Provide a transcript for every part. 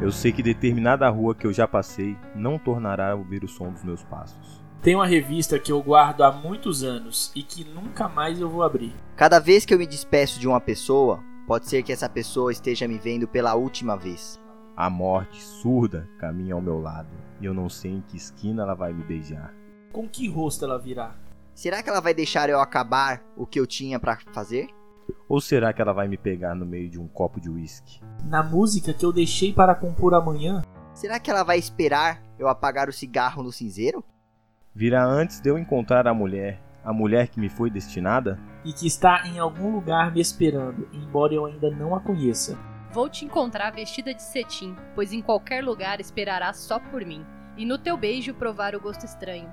Eu sei que determinada rua que eu já passei não tornará a ouvir o som dos meus passos. Tem uma revista que eu guardo há muitos anos e que nunca mais eu vou abrir. Cada vez que eu me despeço de uma pessoa, pode ser que essa pessoa esteja me vendo pela última vez. A morte surda caminha ao meu lado e eu não sei em que esquina ela vai me beijar. Com que rosto ela virá? Será que ela vai deixar eu acabar o que eu tinha pra fazer? Ou será que ela vai me pegar no meio de um copo de uísque? Na música que eu deixei para compor amanhã? Será que ela vai esperar eu apagar o cigarro no cinzeiro? Virá antes de eu encontrar a mulher, a mulher que me foi destinada? E que está em algum lugar me esperando, embora eu ainda não a conheça. Vou te encontrar vestida de cetim, pois em qualquer lugar esperará só por mim. E no teu beijo provar o gosto estranho,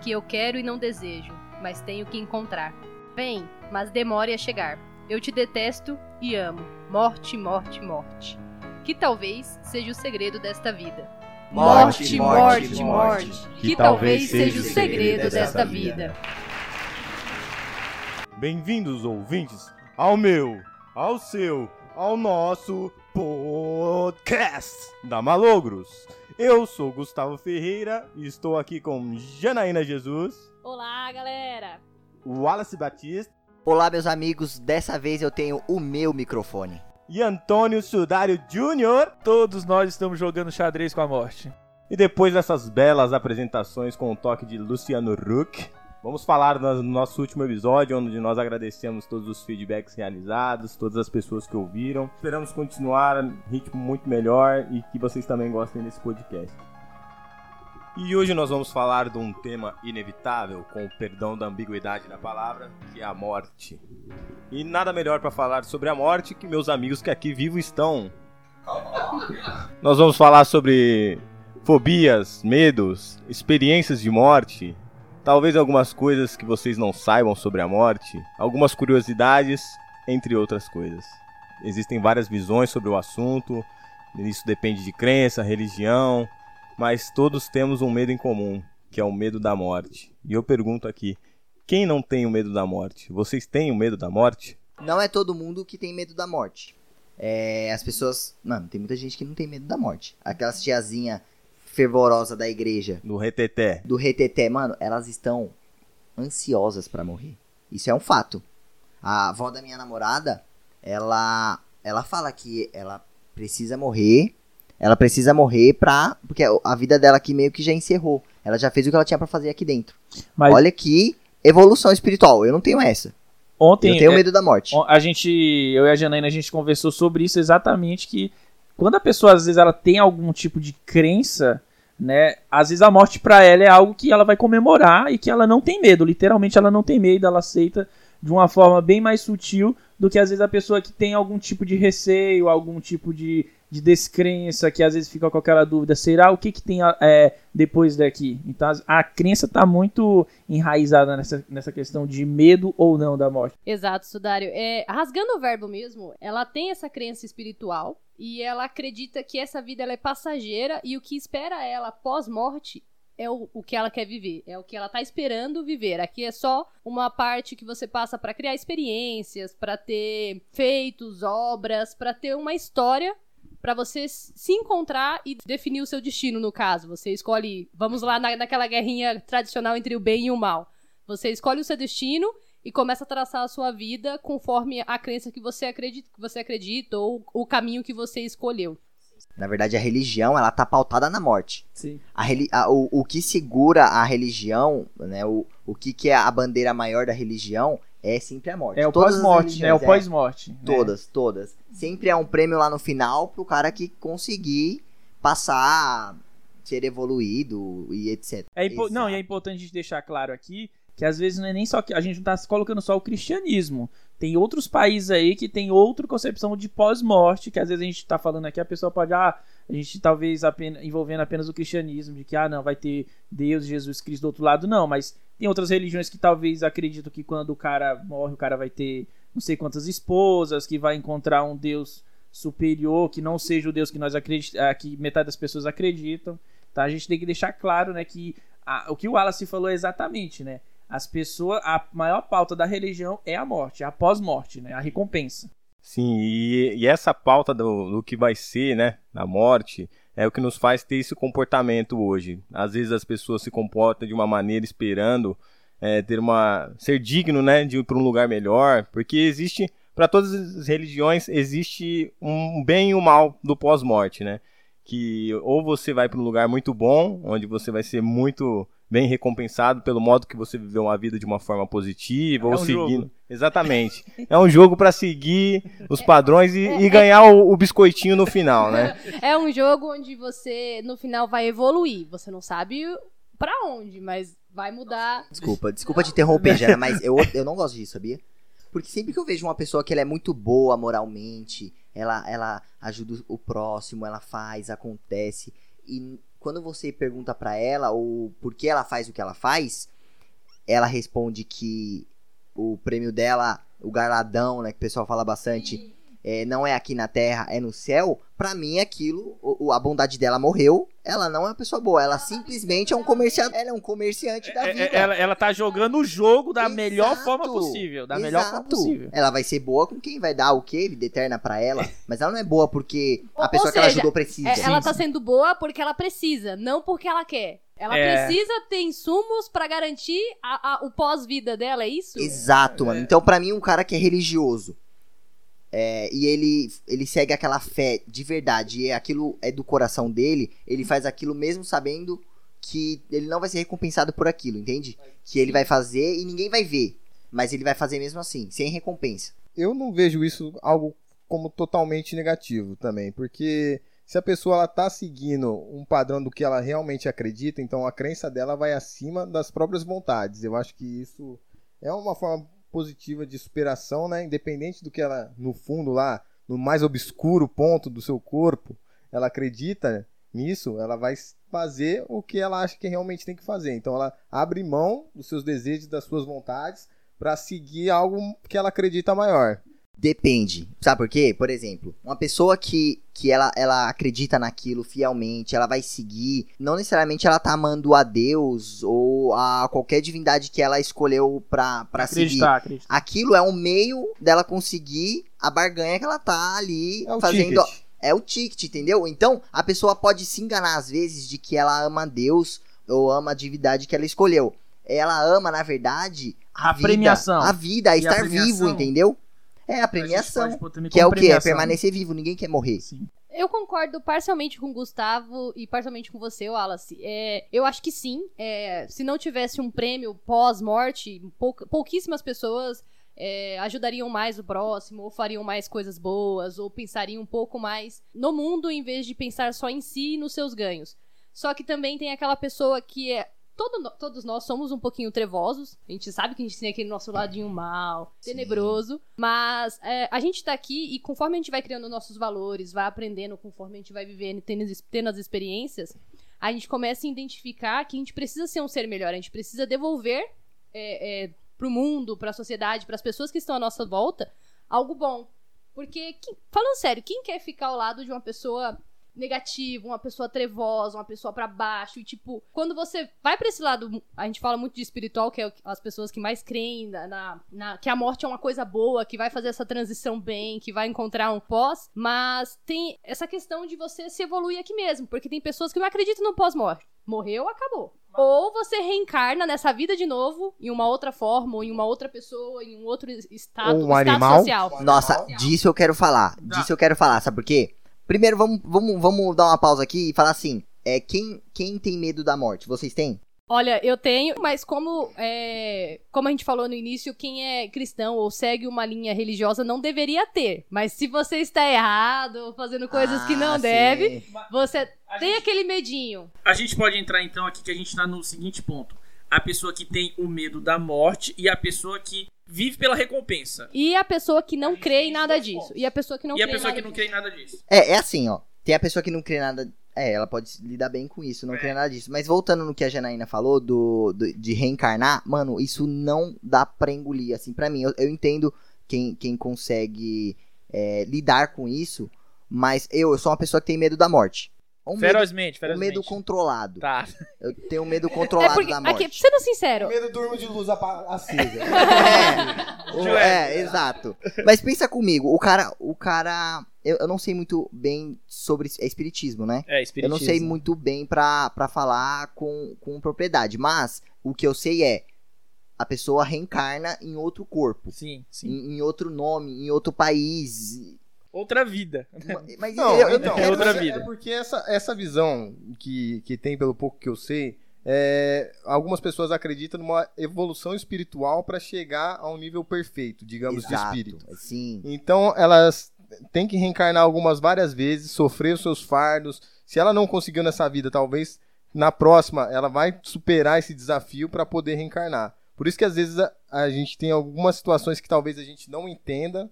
que eu quero e não desejo, mas tenho que encontrar. Vem, mas demore a chegar. Eu te detesto e amo. Morte, morte, morte. Que talvez seja o segredo desta vida. Morte, morte, morte, morte. morte. Que talvez seja o segredo desta vida. Bem-vindos, ouvintes, ao meu, ao seu, ao nosso podcast da Malogros. Eu sou Gustavo Ferreira e estou aqui com Janaína Jesus, Olá, galera! Wallace Batista Olá, meus amigos, dessa vez eu tenho o meu microfone. e Antônio Sudário Júnior. Todos nós estamos jogando xadrez com a morte. E depois dessas belas apresentações com o toque de Luciano Huck, vamos falar no nosso último episódio, onde nós agradecemos todos os feedbacks realizados, todas as pessoas que ouviram. Esperamos continuar em ritmo muito melhor e que vocês também gostem desse podcast. E hoje nós vamos falar de um tema inevitável, com o perdão da ambiguidade da palavra, que é a morte. E nada melhor para falar sobre a morte que meus amigos que aqui vivo estão. Nós vamos falar sobre fobias, medos, experiências de morte, talvez algumas coisas que vocês não saibam sobre a morte, algumas curiosidades, entre outras coisas. Existem várias visões sobre o assunto, isso depende de crença, religião, mas todos temos um medo em comum, que é o medo da morte. E eu pergunto aqui, quem não tem o medo da morte? Vocês têm o medo da morte? Não é todo mundo que tem medo da morte. É, as pessoas. Mano, tem muita gente que não tem medo da morte. Aquelas tiazinha fervorosa da igreja, No reteté. do reteté, mano, elas estão ansiosas pra morrer. Isso é um fato. A avó da minha namorada, ela ela fala que ela precisa morrer. Ela precisa morrer pra. Porque a vida dela aqui meio que já encerrou. Ela já fez o que ela tinha pra fazer aqui dentro. Mas Olha que evolução espiritual. Eu não tenho essa. ontem eu tenho é, medo da morte. a gente, eu e a Janaína, a gente conversou sobre isso exatamente que quando a pessoa às vezes ela tem algum tipo de crença, né? Às vezes a morte pra ela é algo que ela vai comemorar e que ela não tem medo, literalmente ela não tem medo, ela aceita de uma forma bem mais sutil do que às vezes a pessoa que tem algum tipo de receio, algum tipo de, de descrença, que às vezes fica com aquela dúvida, será o que que tem é, depois daqui? Então a crença tá muito enraizada nessa, nessa questão de medo ou não da morte. Exato, Sudário. É, rasgando o verbo mesmo, ela tem essa crença espiritual e ela acredita que essa vida é passageira e o que espera ela pós-morte é o, o que ela quer viver, é o que ela tá esperando viver. Aqui é só uma parte que você passa para criar experiências, para ter feitos, obras, para ter uma história para você se encontrar e definir o seu destino, no caso. Você escolhe, vamos lá na, naquela guerrinha tradicional entre o bem e o mal. Você escolhe o seu destino e começa a traçar a sua vida conforme a crença que você acredita, que você acredita ou o caminho que você escolheu. Na verdade, a religião, ela tá pautada na morte. Sim. A a- o, o que segura a religião, né? O, o que, que é a bandeira maior da religião é sempre a morte. É o Todas as pós-morte, né? É o pós-morte. né? Todas, todas. Sempre é um prêmio lá no final pro cara que conseguir passar, ser evoluído e etc. É Não, e é importante a gente deixar claro aqui que às vezes não é nem só que a gente não tá colocando só o cristianismo. Tem outros países aí que tem outra concepção de pós-morte, que às vezes a gente tá falando aqui, a pessoa pode, ah, a gente talvez apenas, envolvendo apenas o cristianismo, de que, ah, não, vai ter Deus, Jesus Cristo do outro lado, não, mas tem outras religiões que talvez acreditam que quando o cara morre, o cara vai ter não sei quantas esposas, que vai encontrar um Deus superior, que não seja o Deus que nós acreditamos, que metade das pessoas acreditam. Tá? A gente tem que deixar claro, né, que a- o que o Wallace falou é exatamente, né? As pessoas, a maior pauta da religião é a morte, a pós-morte, né? A recompensa. Sim, e, e essa pauta do, do que vai ser, né, da morte, é o que nos faz ter esse comportamento hoje. Às vezes as pessoas se comportam de uma maneira esperando é, ter uma ser digno, né, de ir para um lugar melhor, porque existe para todas as religiões existe um bem e um mal do pós-morte, né? Que ou você vai para um lugar muito bom, onde você vai ser muito bem recompensado pelo modo que você viveu uma vida de uma forma positiva, É ou um seguindo. jogo. Exatamente. É um jogo para seguir os padrões e, e ganhar o, o biscoitinho no final, né? É um jogo onde você, no final, vai evoluir. Você não sabe pra onde, mas vai mudar. Desculpa, desculpa te interromper, Jana, mas eu, eu não gosto disso, sabia? Porque sempre que eu vejo uma pessoa que ela é muito boa moralmente, ela, ela ajuda o próximo, ela faz, acontece, e quando você pergunta pra ela o por que ela faz o que ela faz, ela responde que o prêmio dela, o galardão, né, que o pessoal fala bastante, é, não é aqui na terra, é no céu. Pra mim, aquilo, o- a bondade dela morreu. Ela não é uma pessoa boa, ela simplesmente é um comerciante. Ela é um comerciante da É- vida. é- ela, ela tá jogando o jogo da Exato. melhor forma possível. Da melhor forma Exato. possível. Ela vai ser boa com quem vai dar o quê? Vida eterna pra ela. Mas ela não é boa porque Ou- a pessoa ou que ela seja, ajudou precisa. É, ela tá sendo boa porque ela precisa, não porque ela quer. Ela É. precisa ter insumos pra garantir a- a- o pós-vida dela, é isso? Exato, mano. Então, pra mim, um cara que é religioso é, e ele, ele segue aquela fé de verdade e aquilo é do coração dele, ele faz aquilo mesmo sabendo que ele não vai ser recompensado por aquilo, entende? Que ele vai fazer e ninguém vai ver. Mas ele vai fazer mesmo assim, sem recompensa. eu não vejo isso algo como totalmente negativo também, porque se a pessoa ela tá seguindo um padrão do que ela realmente acredita, então a crença dela vai acima das próprias vontades. Eu acho que isso é uma forma positiva de superação, né? Independente do que ela no fundo lá, no mais obscuro ponto do seu corpo, ela acredita nisso, ela vai fazer o que ela acha que realmente tem que fazer. Então ela abre mão dos seus desejos, das suas vontades para seguir algo que ela acredita maior. Depende. Sabe por quê? Por exemplo, uma pessoa que, que ela, ela acredita naquilo fielmente, ela vai seguir, não necessariamente ela tá amando a Deus ou a qualquer divindade que ela escolheu pra, pra seguir. Acreditar, acreditar. Aquilo é um meio dela conseguir a barganha que ela tá ali É o fazendo. ticket. É o ticket, entendeu? Então, a pessoa pode se enganar às vezes de que ela ama a Deus ou ama a divindade que ela escolheu. Ela ama, na verdade, a, A vida, premiação. A vida, a a estar premiação? vivo, entendeu? É a A premiação. pode pôr também Que é o quê? É permanecer vivo, ninguém quer morrer. Sim. Eu concordo parcialmente com o Gustavo e parcialmente com você, Wallace. É, eu acho que sim. é, se não tivesse um prêmio pós-morte, pouca- pouquíssimas pessoas é, ajudariam mais o próximo, ou fariam mais coisas boas, ou pensariam um pouco mais no mundo em vez de pensar só em si e nos seus ganhos. Só que também tem aquela pessoa que é. Todo todos nós somos um pouquinho trevosos. A gente sabe que a gente tem aquele nosso ladinho mal, Sim. tenebroso. Mas é, a gente tá aqui e conforme a gente vai criando nossos valores, vai aprendendo, conforme a gente vai vivendo, e tendo, as- tendo as experiências, a gente começa a identificar que a gente precisa ser um ser melhor. A gente precisa devolver é, é, pro mundo, pra sociedade, pras pessoas que estão à nossa volta, algo bom. Porque, que- falando sério, quem quer ficar ao lado de uma pessoa negativa, uma pessoa trevosa, uma pessoa pra baixo, e tipo, quando você vai pra esse lado, a gente fala muito de espiritual, que é as pessoas que mais creem na, na- na- que a morte é uma coisa boa, que vai fazer essa transição bem, que vai encontrar um pós, mas tem essa questão de você se evoluir aqui mesmo, porque tem pessoas que não acreditam no pós-morte. Morreu, acabou. Ou você reencarna nessa vida de novo, em uma outra forma, ou em uma outra pessoa, em um outro estado, Ou um estado animal. social. Nossa, disso eu quero falar. Disso eu quero falar, sabe por quê? Primeiro, vamos, vamos, vamos dar uma pausa aqui e falar assim: é, quem, quem tem medo da morte? Vocês têm? Olha, eu tenho, mas como, é, como a gente falou no início, quem é cristão ou segue uma linha religiosa não deveria ter. Mas se você está errado, fazendo coisas que não Ah, deve, sim. você A tem gente- aquele medinho. A gente pode entrar então aqui que a gente tá no seguinte ponto. A pessoa que tem o medo da morte e a pessoa que vive pela recompensa. E a pessoa que A não crê em nada disso. E a pessoa que não e a crê em pessoa nada que não disso. crê em nada disso. É, é assim, ó. Tem a pessoa que não crê nada. É, ela pode lidar bem com isso, não É. crê nada disso. Mas voltando no que a Janaína falou do, do- de reencarnar, mano, isso não dá pra engolir. Assim, pra mim, eu, eu entendo quem, quem consegue é, lidar com isso, mas eu, eu sou uma pessoa que tem medo da morte. Um medo, Ferozmente, um ferozmente. medo controlado. Tá. Eu tenho um medo É controlado porque, da morte. aqui, sendo sincero, Medo durmo de luz acesa. É, O- é, exato. Mas pensa comigo, o cara, o cara, eu, eu não sei muito bem sobre é espiritismo, né? É, Eu espiritismo. não sei muito bem pra, pra falar com, com propriedade, mas o que eu sei é a pessoa reencarna em outro corpo, Sim, sim. em, em outro nome, em outro país. Outra vida. Mas Não, eu, eu então, não é outra vida. É porque essa, essa visão que, que tem, pelo pouco que eu sei, é, algumas pessoas acreditam numa evolução espiritual para chegar a um nível perfeito, digamos, de Exato, espírito. Sim. Então, elas têm que reencarnar algumas várias vezes, sofrer os seus fardos. Se ela não conseguiu nessa vida, talvez na próxima ela vai superar esse desafio para poder reencarnar. Por isso que às vezes a, a gente tem algumas situações que talvez a gente não entenda,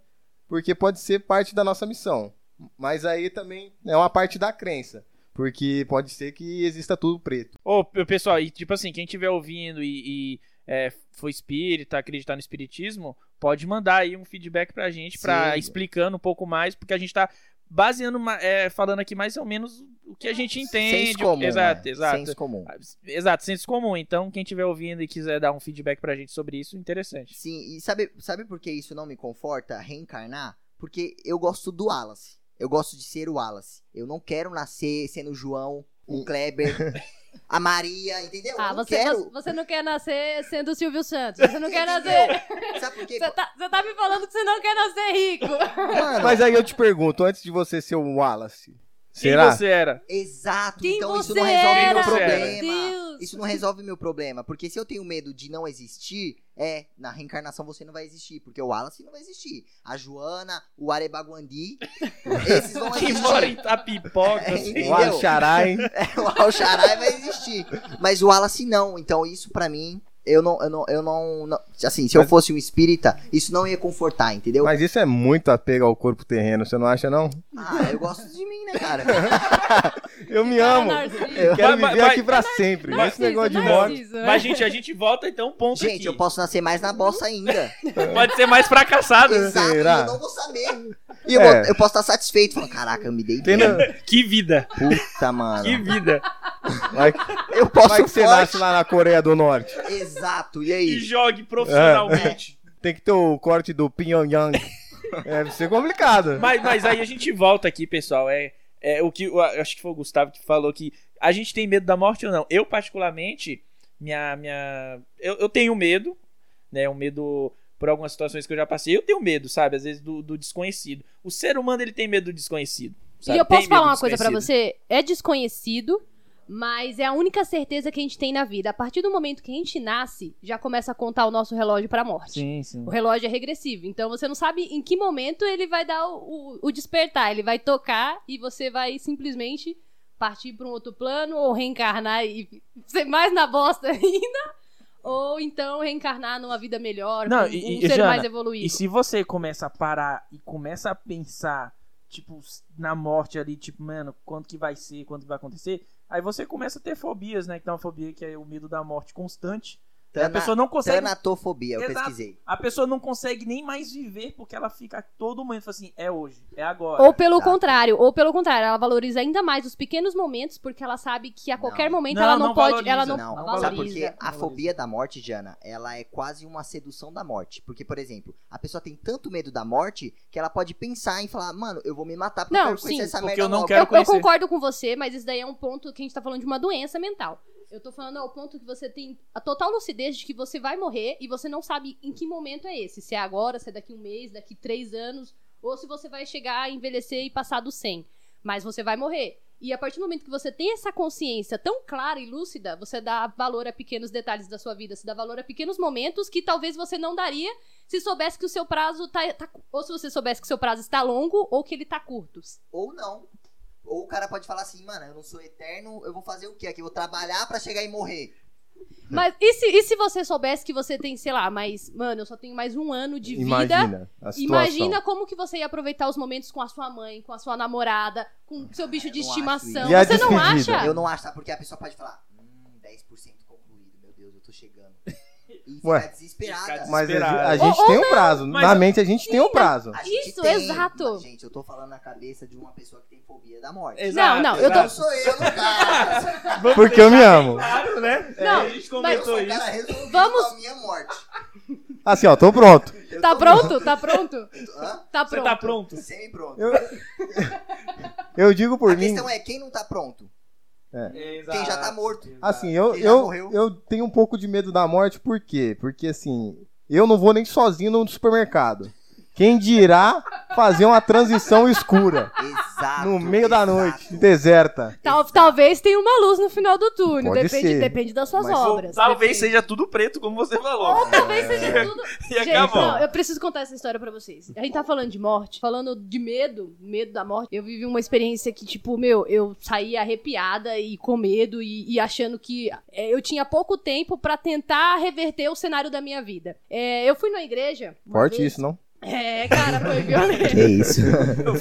porque pode ser parte da nossa missão. Mas aí também é uma parte da crença, porque pode ser que exista tudo preto. Ô, p- pessoal, e tipo assim, quem estiver ouvindo e, e, é, foi espírita, acreditar no espiritismo, pode mandar aí um feedback pra gente, pra, explicando um pouco mais, porque a gente tá baseando, é, falando aqui mais ou menos o que a gente entende. Senso comum, exato, né? exato. Senso comum. Exato, senso comum. Então, quem estiver ouvindo e quiser dar um feedback pra gente sobre isso, interessante. Sim, e sabe, sabe por que isso não me conforta, reencarnar? Porque eu gosto do Wallace. Eu gosto de ser o Wallace. Eu não quero nascer sendo o João, o Kleber, a Maria, entendeu? Ah, eu não você, quero. você não quer nascer sendo o Silvio Santos. Você não quer nascer. Sabe por quê? Você tá, você tá me falando que você não quer nascer rico. Mano, Mas aí eu te pergunto, antes de você ser o Wallace, Quem será? você era? Exato, Quem então isso não resolve era? meu Quem problema. Deus. Isso não resolve meu problema, porque se eu tenho medo de não existir, é, na reencarnação você não vai existir, porque o Wallace não vai existir. A Joana, o Arebaguandi, esses vão Quem mora em existir. Tapipoca, É, assim. O Alxarai. o Alxarai vai existir. Mas o Wallace não, então isso pra mim, eu não, eu não, eu não, não- assim, se eu Mas- fosse um espírita, isso não ia confortar, entendeu? Mas isso é muito apego ao corpo terreno, você não acha, não? Ah, eu gosto de mim, né, cara? Eu me amo. Eu quero Mas- viver mas- aqui pra sempre. Esse Narciso, negócio de morte. Né? Mas, gente, a gente volta então um ponto Gente, aqui. eu posso nascer mais na bossa ainda. Pode ser mais fracassado. Exato, e Será? eu não vou saber. E eu, É. vou- eu posso estar satisfeito, falando, caraca, eu me dei bem. Que vida. Puta, mano. Que vida. Vai, Eu posso vai que você nasce lá na Coreia do Norte. Exato, e E aí? jogue profissionalmente. Tem que ter o corte do Pyongyang. É, vai ser complicado. Mas, mas aí a gente volta aqui, pessoal. É, é o que eu acho que foi o Gustavo que falou que a gente tem medo da morte ou não. Eu, particularmente, minha. minha eu, eu tenho medo, né? Um medo por algumas situações que eu já passei. Eu tenho medo, sabe? Às vezes do, do desconhecido. O ser humano, ele tem medo do desconhecido. sabe? E eu posso falar uma coisa pra desconhecido. você? É desconhecido, mas é a única certeza que a gente tem na vida. A partir do momento que a gente nasce, já começa a contar o nosso relógio pra morte. Sim, sim. O relógio é regressivo. Então você não sabe em que momento ele vai dar o, o- o despertar. Ele vai tocar e você vai simplesmente partir pra um outro plano ou reencarnar e ser mais na bosta ainda. Ou então reencarnar numa vida melhor, Não, com e- um e, ser Jana, mais evoluído. E se você começa a parar e começa a pensar, tipo, na morte ali, tipo, mano, quando que vai ser, quando que vai acontecer, aí você começa a ter fobias, né? Que tem uma fobia que é o medo da morte constante. E a Tana- pessoa não consegue. Tanatofobia, eu Exato. pesquisei. A pessoa não consegue nem mais viver porque ela fica a todo momento assim, é hoje, é agora. Ou pelo Exato. contrário, ou pelo contrário, ela valoriza ainda mais os pequenos momentos porque ela sabe que a qualquer Não. momento Não, ela não, não pode, valoriza. ela não, Não, valoriza. sabe por quê? A fobia da morte, Jana, ela é quase uma sedução da morte. Porque, por exemplo, a pessoa tem tanto medo da morte que ela pode pensar em falar, mano, eu vou me matar porque Não, eu quero conhecer sim, essa porque merda eu não logo. quero Eu, eu concordo com você, mas isso daí é um ponto que a gente tá falando de uma doença mental. Eu tô falando ao ponto que você tem a total lucidez de que você vai morrer e você não sabe em que momento é esse. Se é agora, se é daqui um mês, daqui três anos, ou se você vai chegar a envelhecer e passar dos 100. Mas você vai morrer. E a partir do momento que você tem essa consciência tão clara e lúcida, você dá valor a pequenos detalhes da sua vida, você dá valor a pequenos momentos que talvez você não daria se soubesse que o seu prazo tá, tá- ou se você soubesse que o seu prazo está longo ou que ele tá curto. Ou não. Ou o cara pode falar assim, mano, eu não sou eterno, eu vou fazer o quê aqui? Eu vou trabalhar pra chegar e morrer. Mas e se, e se você soubesse que você tem, sei lá, mais. Mano, eu só tenho mais um ano de vida. Imagina a situação. Imagina como que você ia aproveitar os momentos com a sua mãe, com a sua namorada, com o seu bicho de estimação. Você não acha? Eu não acho, sabe? Porque a pessoa pode falar, hum, 10% concluído, meu Deus, eu tô chegando. E Ué. desesperada. Ficar Mas a, a gente Ou- tem um prazo. mas Na mente a gente tem um prazo. A Isso, tem, exato. mas, Gente, eu tô falando na cabeça de uma pessoa que tem fobia da morte. Exato, Não, não, eu tô- Não sou eu. Vamos Porque eu me amo. Claro, né? Não, a gente comentou um isso. cara Vamos- com a minha morte. Assim, ó, tô pronto. Tá pronto? Tá pronto? Hã? Tá Você pronto. tá pronto? Semi-pronto. Eu, eu digo por A mim. questão é, quem não tá pronto? Quem já tá morto. Assim, eu, eu, morreu? eu tenho um pouco de medo da morte, por quê? Porque assim, eu não vou nem sozinho no supermercado. Quem dirá fazer uma transição escura Exato. no meio da exato. noite, deserta. Tal- talvez tenha uma luz no final do túnel. Pode Depende, ser. depende das suas Mas- obras. Talvez Depende. seja tudo preto, como você falou. Ou talvez seja tudo. E Gente, acabou. não, eu preciso contar essa história pra vocês. A gente tá falando de morte, falando de medo, medo da morte. Eu vivi uma experiência que, tipo, meu, eu saí arrepiada e com medo e, e achando que é, eu tinha pouco tempo pra tentar reverter o cenário da minha vida. É, eu fui na igreja. Forte vez- isso, não? É, cara, foi violento. Que isso?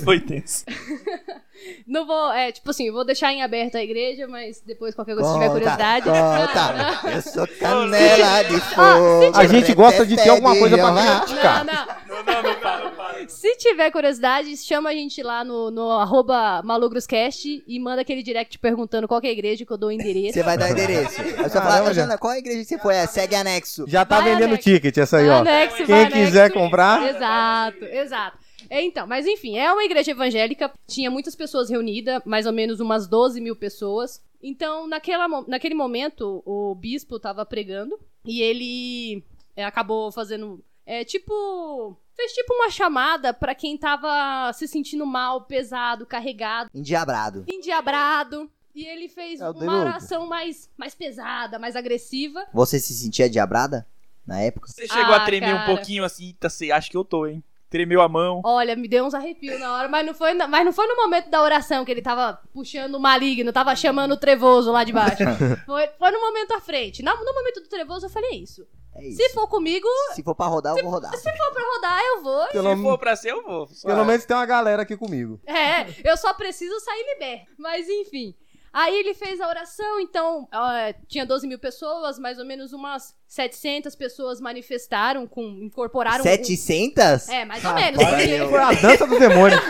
Foi tenso. Não vou, é, tipo assim, eu vou deixar em aberto a igreja, mas depois qualquer coisa, se tiver Conta, curiosidade. conta. Eu sou canela de fogo. A gente gosta de ter alguma coisa pra criticar. Não, não. Não, não, não, para, não para. Se tiver curiosidade, chama a gente lá no, no arroba malugroscast e manda aquele direct perguntando qual que é a igreja que eu dou o endereço. Você vai dar endereço. Caramba, fala, já. Jana, qual a igreja que você foi? É, segue anexo. Já tá Vai, vendendo Alex. ticket essa aí, ó. Anexo, Quem quiser anexo. comprar, Exato, exato. É, Então, mas enfim, é uma igreja evangélica, tinha muitas pessoas reunidas, mais ou menos umas 12 mil pessoas. Então, naquela, naquele momento, o bispo tava pregando e ele é, acabou fazendo. É tipo. Fez tipo uma chamada pra quem tava se sentindo mal, pesado, carregado, Endiabrado. endiabrado. E ele fez É uma oração mais, mais pesada, mais agressiva. Você se sentia diabrada na época? Você chegou Ah, a tremer um cara. pouquinho assim, tá, você acha que eu tô, hein? Tremeu a mão. Olha, me deu uns arrepios na hora, mas não foi, na- mas não foi no momento da oração que ele tava puxando o maligno, tava chamando o trevoso lá de baixo. foi, foi no momento à frente. No, no momento do trevoso eu falei isso. É isso. Se for comigo, Se for pra rodar, eu vou rodar. se for pra rodar, eu vou. pelo, Se for pra ser, eu vou. pelo menos tem uma galera aqui comigo. É, eu só preciso sair liberto. Mas enfim. Aí ele fez a oração, então ó, tinha 12 mil pessoas, mais ou menos umas 700 pessoas manifestaram, com, incorporaram. o- 700? É, mais ou Rapaz, menos. porque- Foi a dança do demônio.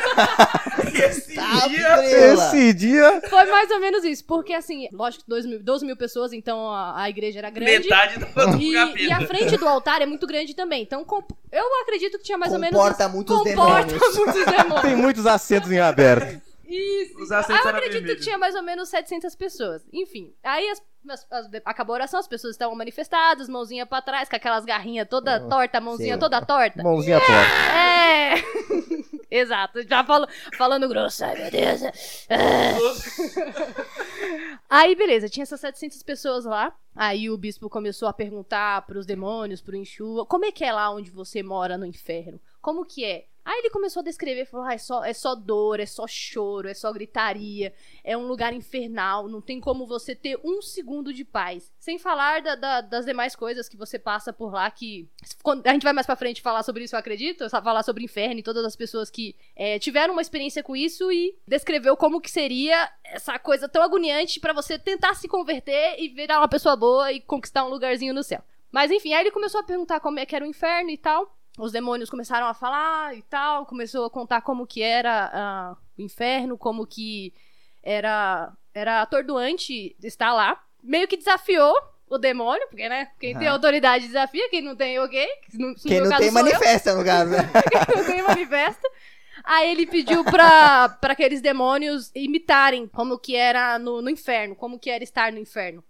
Esse Tá, dia... Esse dia. Foi mais ou menos isso, porque assim, lógico que 12 mil, 12 mil pessoas, então a, a igreja era grande. Metade do, do E, capeta. e a frente do altar é muito grande também. Então, comp- eu acredito que tinha mais ou menos. Comporta muitos comporta demônios. muitos demônios. Tem muitos assentos em aberto. Isso. Os assentos eu eram acredito que tinha mais ou menos 700 pessoas. Enfim, aí as- as- as- acabou a oração, as pessoas estavam manifestadas, mãozinha pra trás, com aquelas garrinhas toda torta, mãozinha sei. toda torta. Mãozinha torta. É. Exato, já falo, falando grosso, ai meu Deus. É. Aí, beleza, tinha essas 700 pessoas lá. Aí o bispo começou a perguntar pros demônios, pro Enxua, como é que é lá onde você mora no inferno? Como que é? Aí ele começou a descrever, falou, ah, é só, é só dor, é só choro, é só gritaria, é um lugar infernal, não tem como você ter um segundo de paz. Sem falar da- da- das demais coisas que você passa por lá, que... quando- A gente vai mais pra frente falar sobre isso, eu acredito, falar sobre inferno e todas as pessoas que é, tiveram uma experiência com isso e descreveu como que seria essa coisa tão agoniante pra você tentar se converter e virar uma pessoa boa e conquistar um lugarzinho no céu. Mas enfim, aí ele começou a perguntar como é que era o inferno e tal. Os demônios começaram a falar e tal, começou a contar como que era ah, o inferno, como que era era atordoante estar lá. Meio que desafiou o demônio, porque, né, quem tem autoridade desafia, quem não tem, ok. No, Quem não tem, sou eu. manifesta no caso. né? não tem manifesta. Aí ele pediu pra, pra aqueles demônios imitarem como que era no, no inferno, como que era estar no inferno.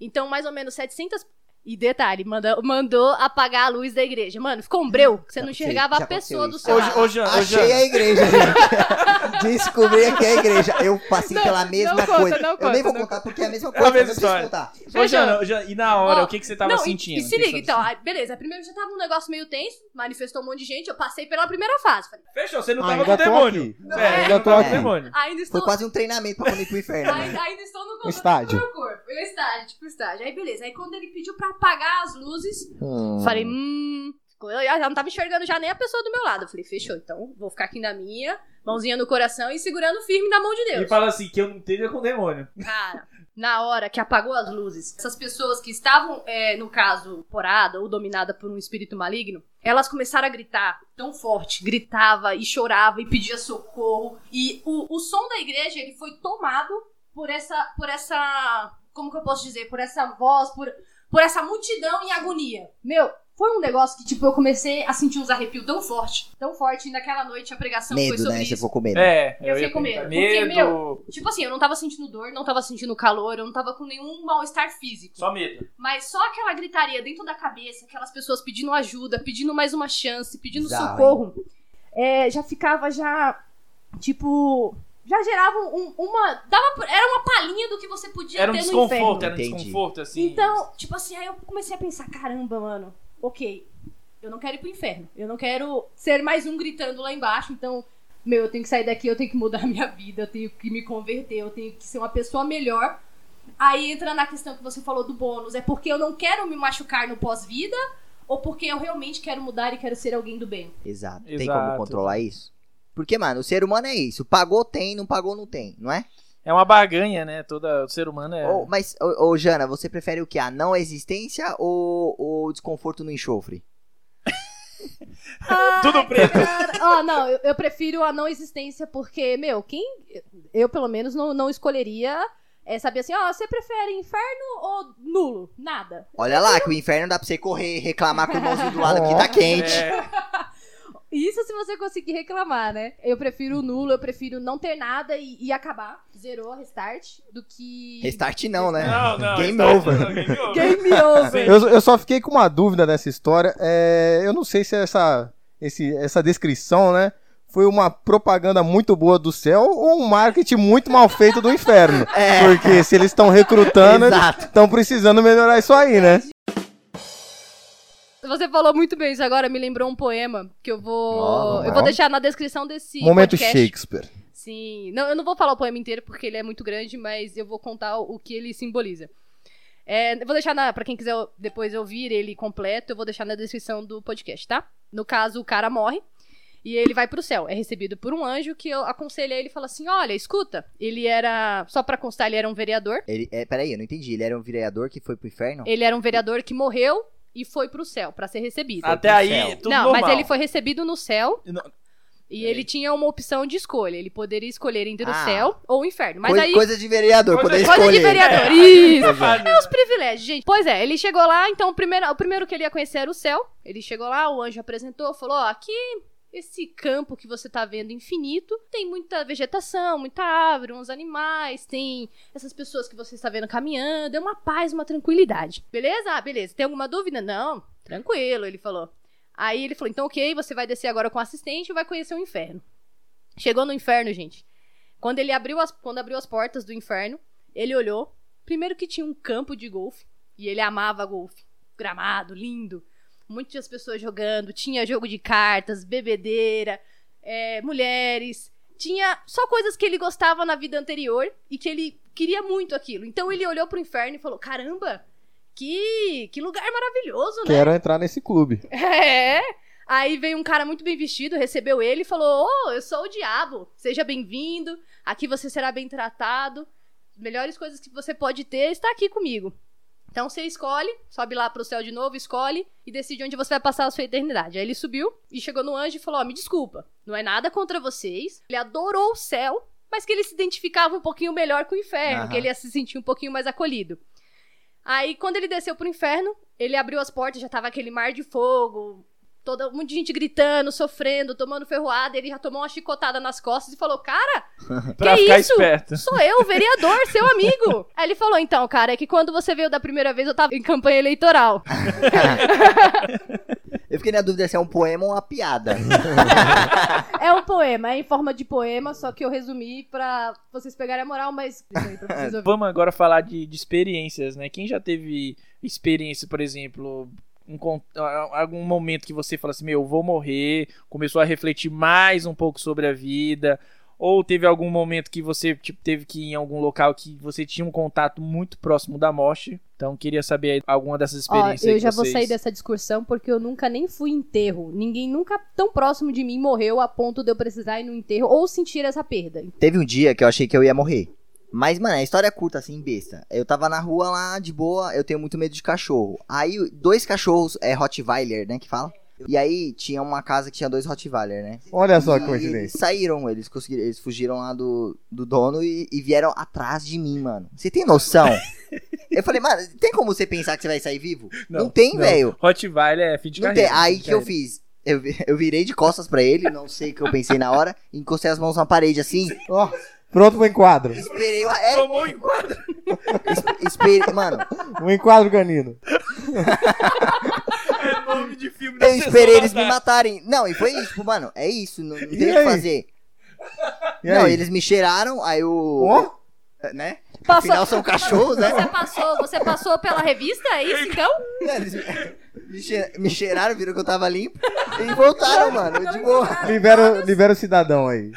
Então, mais ou menos 700... E detalhe, manda, mandou apagar a luz da igreja. Mano, ficou um breu, que você não Já- enxergava a pessoa do seu Hoje, lado. hoje, hoje, Achei a igreja, gente. Descobri aqui a igreja. Eu passei Não, pela não mesma conta, coisa. não eu nem conta, vou não contar porque é a mesma É a coisa. mesma história. contar. Ô, Jana, Jana, e na hora, Ó, o que, que você tava não, e- sentindo? E, se que que liga, então, aí, beleza. Primeiro já tava um negócio meio tenso, manifestou um monte de gente, eu passei pela primeira fase. Falei? Fechou, você não Ah, tava ainda com demônio. aqui. É, Ainda tô aqui. o demônio. ainda estou, Foi quase um treinamento pra quando ir pro inferno. né? ainda, estou no do meu corpo. Eu estágio, tipo estágio. Aí beleza, aí quando ele pediu pra apagar as luzes, Hum. Falei, hum. Eu já não tava enxergando já nem a pessoa do meu lado. Eu falei, fechou, então vou ficar aqui na minha, mãozinha no coração e segurando firme na mão de E Deus. fala assim, que eu não esteja com o demônio. Cara, na hora que apagou as luzes, essas pessoas que estavam, é, no caso, porada ou dominada por um espírito maligno, elas começaram a gritar tão forte, gritava e chorava e pedia socorro. E o, o som da igreja, ele foi tomado por essa, por essa, como que eu posso dizer, por essa voz, por, por essa multidão em agonia. Meu, Foi um negócio que, tipo, eu comecei a sentir uns arrepios tão forte, tão forte, e naquela noite a pregação foi Medo, sobre né? Você isso. ficou com medo. É, Eu fiquei ia com medo, porque, Medo. Tipo assim, eu não tava sentindo dor, não tava sentindo calor, eu não tava com nenhum mal-estar físico. Só medo. Mas só aquela gritaria dentro da cabeça, aquelas pessoas pedindo ajuda, pedindo mais uma chance, pedindo socorro, é, já ficava já, tipo, já gerava um- uma, dava, era uma palhinha do que você podia Era um ter no desconforto, inferno. era um Entendi. desconforto, assim. Então, tipo assim, aí eu comecei a pensar, caramba, mano, ok, eu não quero ir pro inferno, eu não quero ser mais um gritando lá embaixo, então, meu, eu tenho que sair daqui, eu tenho que mudar a minha vida, eu tenho que me converter, eu tenho que ser uma pessoa melhor. Aí entra na questão que você falou do bônus, é porque eu não quero me machucar no pós-vida ou porque eu realmente quero mudar e quero ser alguém do bem? Exato. Tem Exato, como controlar isso? Porque, mano, o ser humano é isso. Pagou, tem. Não pagou, não tem. Não é? É uma barganha, né? Toda, o ser humano é. Ou- mas, ô, ô, Jana, você prefere o que? A não existência ou o desconforto no enxofre? Tudo preto. Ó, não, eu, eu prefiro a não existência porque, meu, quem. Eu, pelo menos, não, não escolheria é saber assim, ó, você prefere inferno ou nulo? Nada. Olha lá, que o inferno dá pra você correr, reclamar com o irmãozinho do lado que tá quente. É, Isso se você conseguir reclamar, né? Eu prefiro o nulo, eu prefiro não ter nada e, e acabar. Zerou, restart, do que. Restart não, né? Não, não. Game over. não, Game over. Game over. Eu, eu só fiquei com uma dúvida nessa história. É, eu não sei se essa, esse, essa descrição, né? Foi uma propaganda muito boa do céu ou um marketing muito mal feito do inferno. É. Porque se eles estão recrutando, estão precisando melhorar isso aí, né? Você falou muito bem isso agora, me lembrou um poema que eu vou. Ó, eu vou deixar na descrição desse. Momento podcast. Shakespeare. Sim. Não, eu não vou falar o poema inteiro porque ele é muito grande, mas eu vou contar o, que ele simboliza. É, eu vou deixar na, pra quem quiser depois ouvir ele completo, eu vou deixar na descrição do podcast, tá? No caso, o cara morre e ele vai pro céu. É recebido por um anjo que eu aconselho ele e fala assim: olha, escuta, ele era. Só pra constar, ele era um vereador. Ele, é, peraí, eu não entendi. Ele era um vereador que foi pro inferno? Ele era um vereador que morreu e foi pro céu pra ser recebido. Até aí, céu. tudo não, normal. mas ele foi recebido no céu Não- e ele tinha uma opção de escolha. Ele poderia escolher entre o Ah. céu ou o inferno. Mas Coi- aí. Coisa de vereador, Coisa- poder Coisa escolher. de vereador. É. Isso. Safado. É os privilégios, gente. Pois é, ele chegou lá, então o primeiro, o primeiro que ele ia conhecer era o céu. Ele chegou lá, o anjo apresentou, falou: Ó, aqui, esse campo que você tá vendo infinito, tem muita vegetação, muita árvore, uns animais, tem essas pessoas que você está vendo caminhando, é uma paz, uma tranquilidade. Beleza? Ah, beleza. Tem alguma dúvida? Não, tranquilo, ele falou. Aí ele falou: então, ok, você vai descer agora com o assistente e vai conhecer o inferno. Chegou no inferno, gente. Quando ele abriu as, quando abriu as portas do inferno, ele olhou. Primeiro que tinha um campo de golfe. E ele amava golfe. Gramado, lindo. Muitas pessoas jogando. Tinha jogo de cartas, bebedeira, é, mulheres. Tinha só coisas que ele gostava na vida anterior e que ele queria muito aquilo. Então ele olhou pro inferno e falou: caramba, que, que lugar maravilhoso, né? Quero entrar nesse clube. É. Aí veio um cara muito bem vestido, recebeu ele e falou: Ô, eu sou o diabo, seja bem-vindo, aqui você será bem tratado. Melhores coisas que você pode ter está aqui comigo. Então você escolhe, sobe lá pro céu de novo, escolhe e decide onde você vai passar a sua eternidade. Aí ele subiu e chegou no anjo e falou: Ó, me desculpa, não é nada contra vocês. Ele adorou o céu, mas que ele se identificava um pouquinho melhor com o inferno, Aham. que ele ia se sentir um pouquinho mais acolhido. Aí, quando ele desceu pro inferno, ele abriu as portas, já tava aquele mar de fogo, toda, um monte de gente gritando, sofrendo, tomando ferroada, ele já tomou uma chicotada nas costas e falou, cara, Pra que ficar isso? esperto. sou eu, vereador, seu amigo. Aí ele falou, então, cara, é que quando você veio da primeira vez, eu tava em campanha eleitoral. Eu fiquei na dúvida se é um poema ou uma piada. É um poema, é em forma de poema, só que eu resumi pra vocês pegarem a moral, mas... Isso aí, pra vocês ouvirem. Vamos agora falar de, de experiências, né? Quem já teve experiência, por exemplo, algum momento que você fala assim, meu, eu vou morrer, começou a refletir mais um pouco sobre a vida, ou teve algum momento que você tipo, teve que ir em algum local que você tinha um contato muito próximo da morte. Então, queria saber aí alguma dessas Ó, experiências. eu aí já que vou vocês... sair dessa discussão porque eu nunca nem fui enterro. Ninguém nunca tão próximo de mim morreu a ponto de eu precisar ir no enterro ou sentir essa perda. Teve um dia que eu achei que eu ia morrer. Mas, mano, a história é curta, assim, besta. Eu tava na rua lá, de boa, eu tenho muito medo de cachorro. Aí, dois cachorros, é Rottweiler, né, que fala? E aí, tinha uma casa que tinha dois Rottweiler, né? Olha só que E eles coincidência. saíram, eles conseguiram, eles fugiram lá do, do dono e, e vieram atrás de mim, mano. Você tem noção? Eu falei, mano, tem como você pensar que você vai sair vivo? Não, Não, tem, velho. Rottweiler é fim de Não tem. carreira. Aí fim de que eu fiz? Eu, eu virei de costas pra ele, não sei o que eu pensei na hora, encostei as mãos na parede assim, Ó, pronto pro enquadro. esperei, o- é, Tomou um enquadro. es- esperei, mano, Um enquadro canino. É nome de filme da eu esperei eles me matarem. Não, e foi isso, tipo, mano, é isso, não, não tem o que fazer. E Não, aí? eles me cheiraram, aí o. Ó. Né? Passou- Afinal são cachorros, né? Você passou, você passou pela revista, é isso então? É, Eles me, me che- me cheiraram, viram que eu tava limpo e voltaram, mano, de boa. Libera, libera o cidadão aí.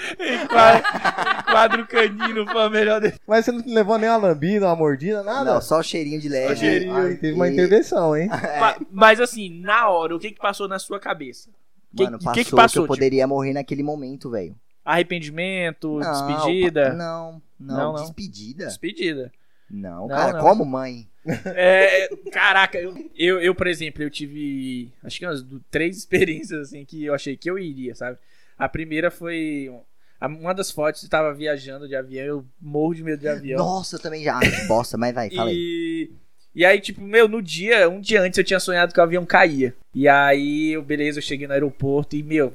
Enquadro canino foi a melhor dele. Mas você não levou nem uma lambida, uma mordida, nada? Não, só o cheirinho de leve. Só cheirinho. Aí teve uma E- intervenção, hein? Ma- Mas assim, na hora, o que que passou na sua cabeça? O que, Mano, que, passou que passou? eu poderia morrer naquele momento, velho. Arrependimento, Não, despedida? Não, não, Não, não. despedida. Despedida. Não, cara, não. como mãe? É, caraca, eu, eu, eu, por exemplo, eu tive acho que umas três experiências assim que eu achei que eu iria, sabe? A primeira foi uma das fotos, eu tava viajando de avião, eu morro de medo de avião. Nossa, eu também já. Ah, bosta, mas vai, fala aí. E, e aí, tipo, meu, no dia, um dia antes eu tinha sonhado que o avião caía. E aí, eu, beleza, eu cheguei no aeroporto e, meu,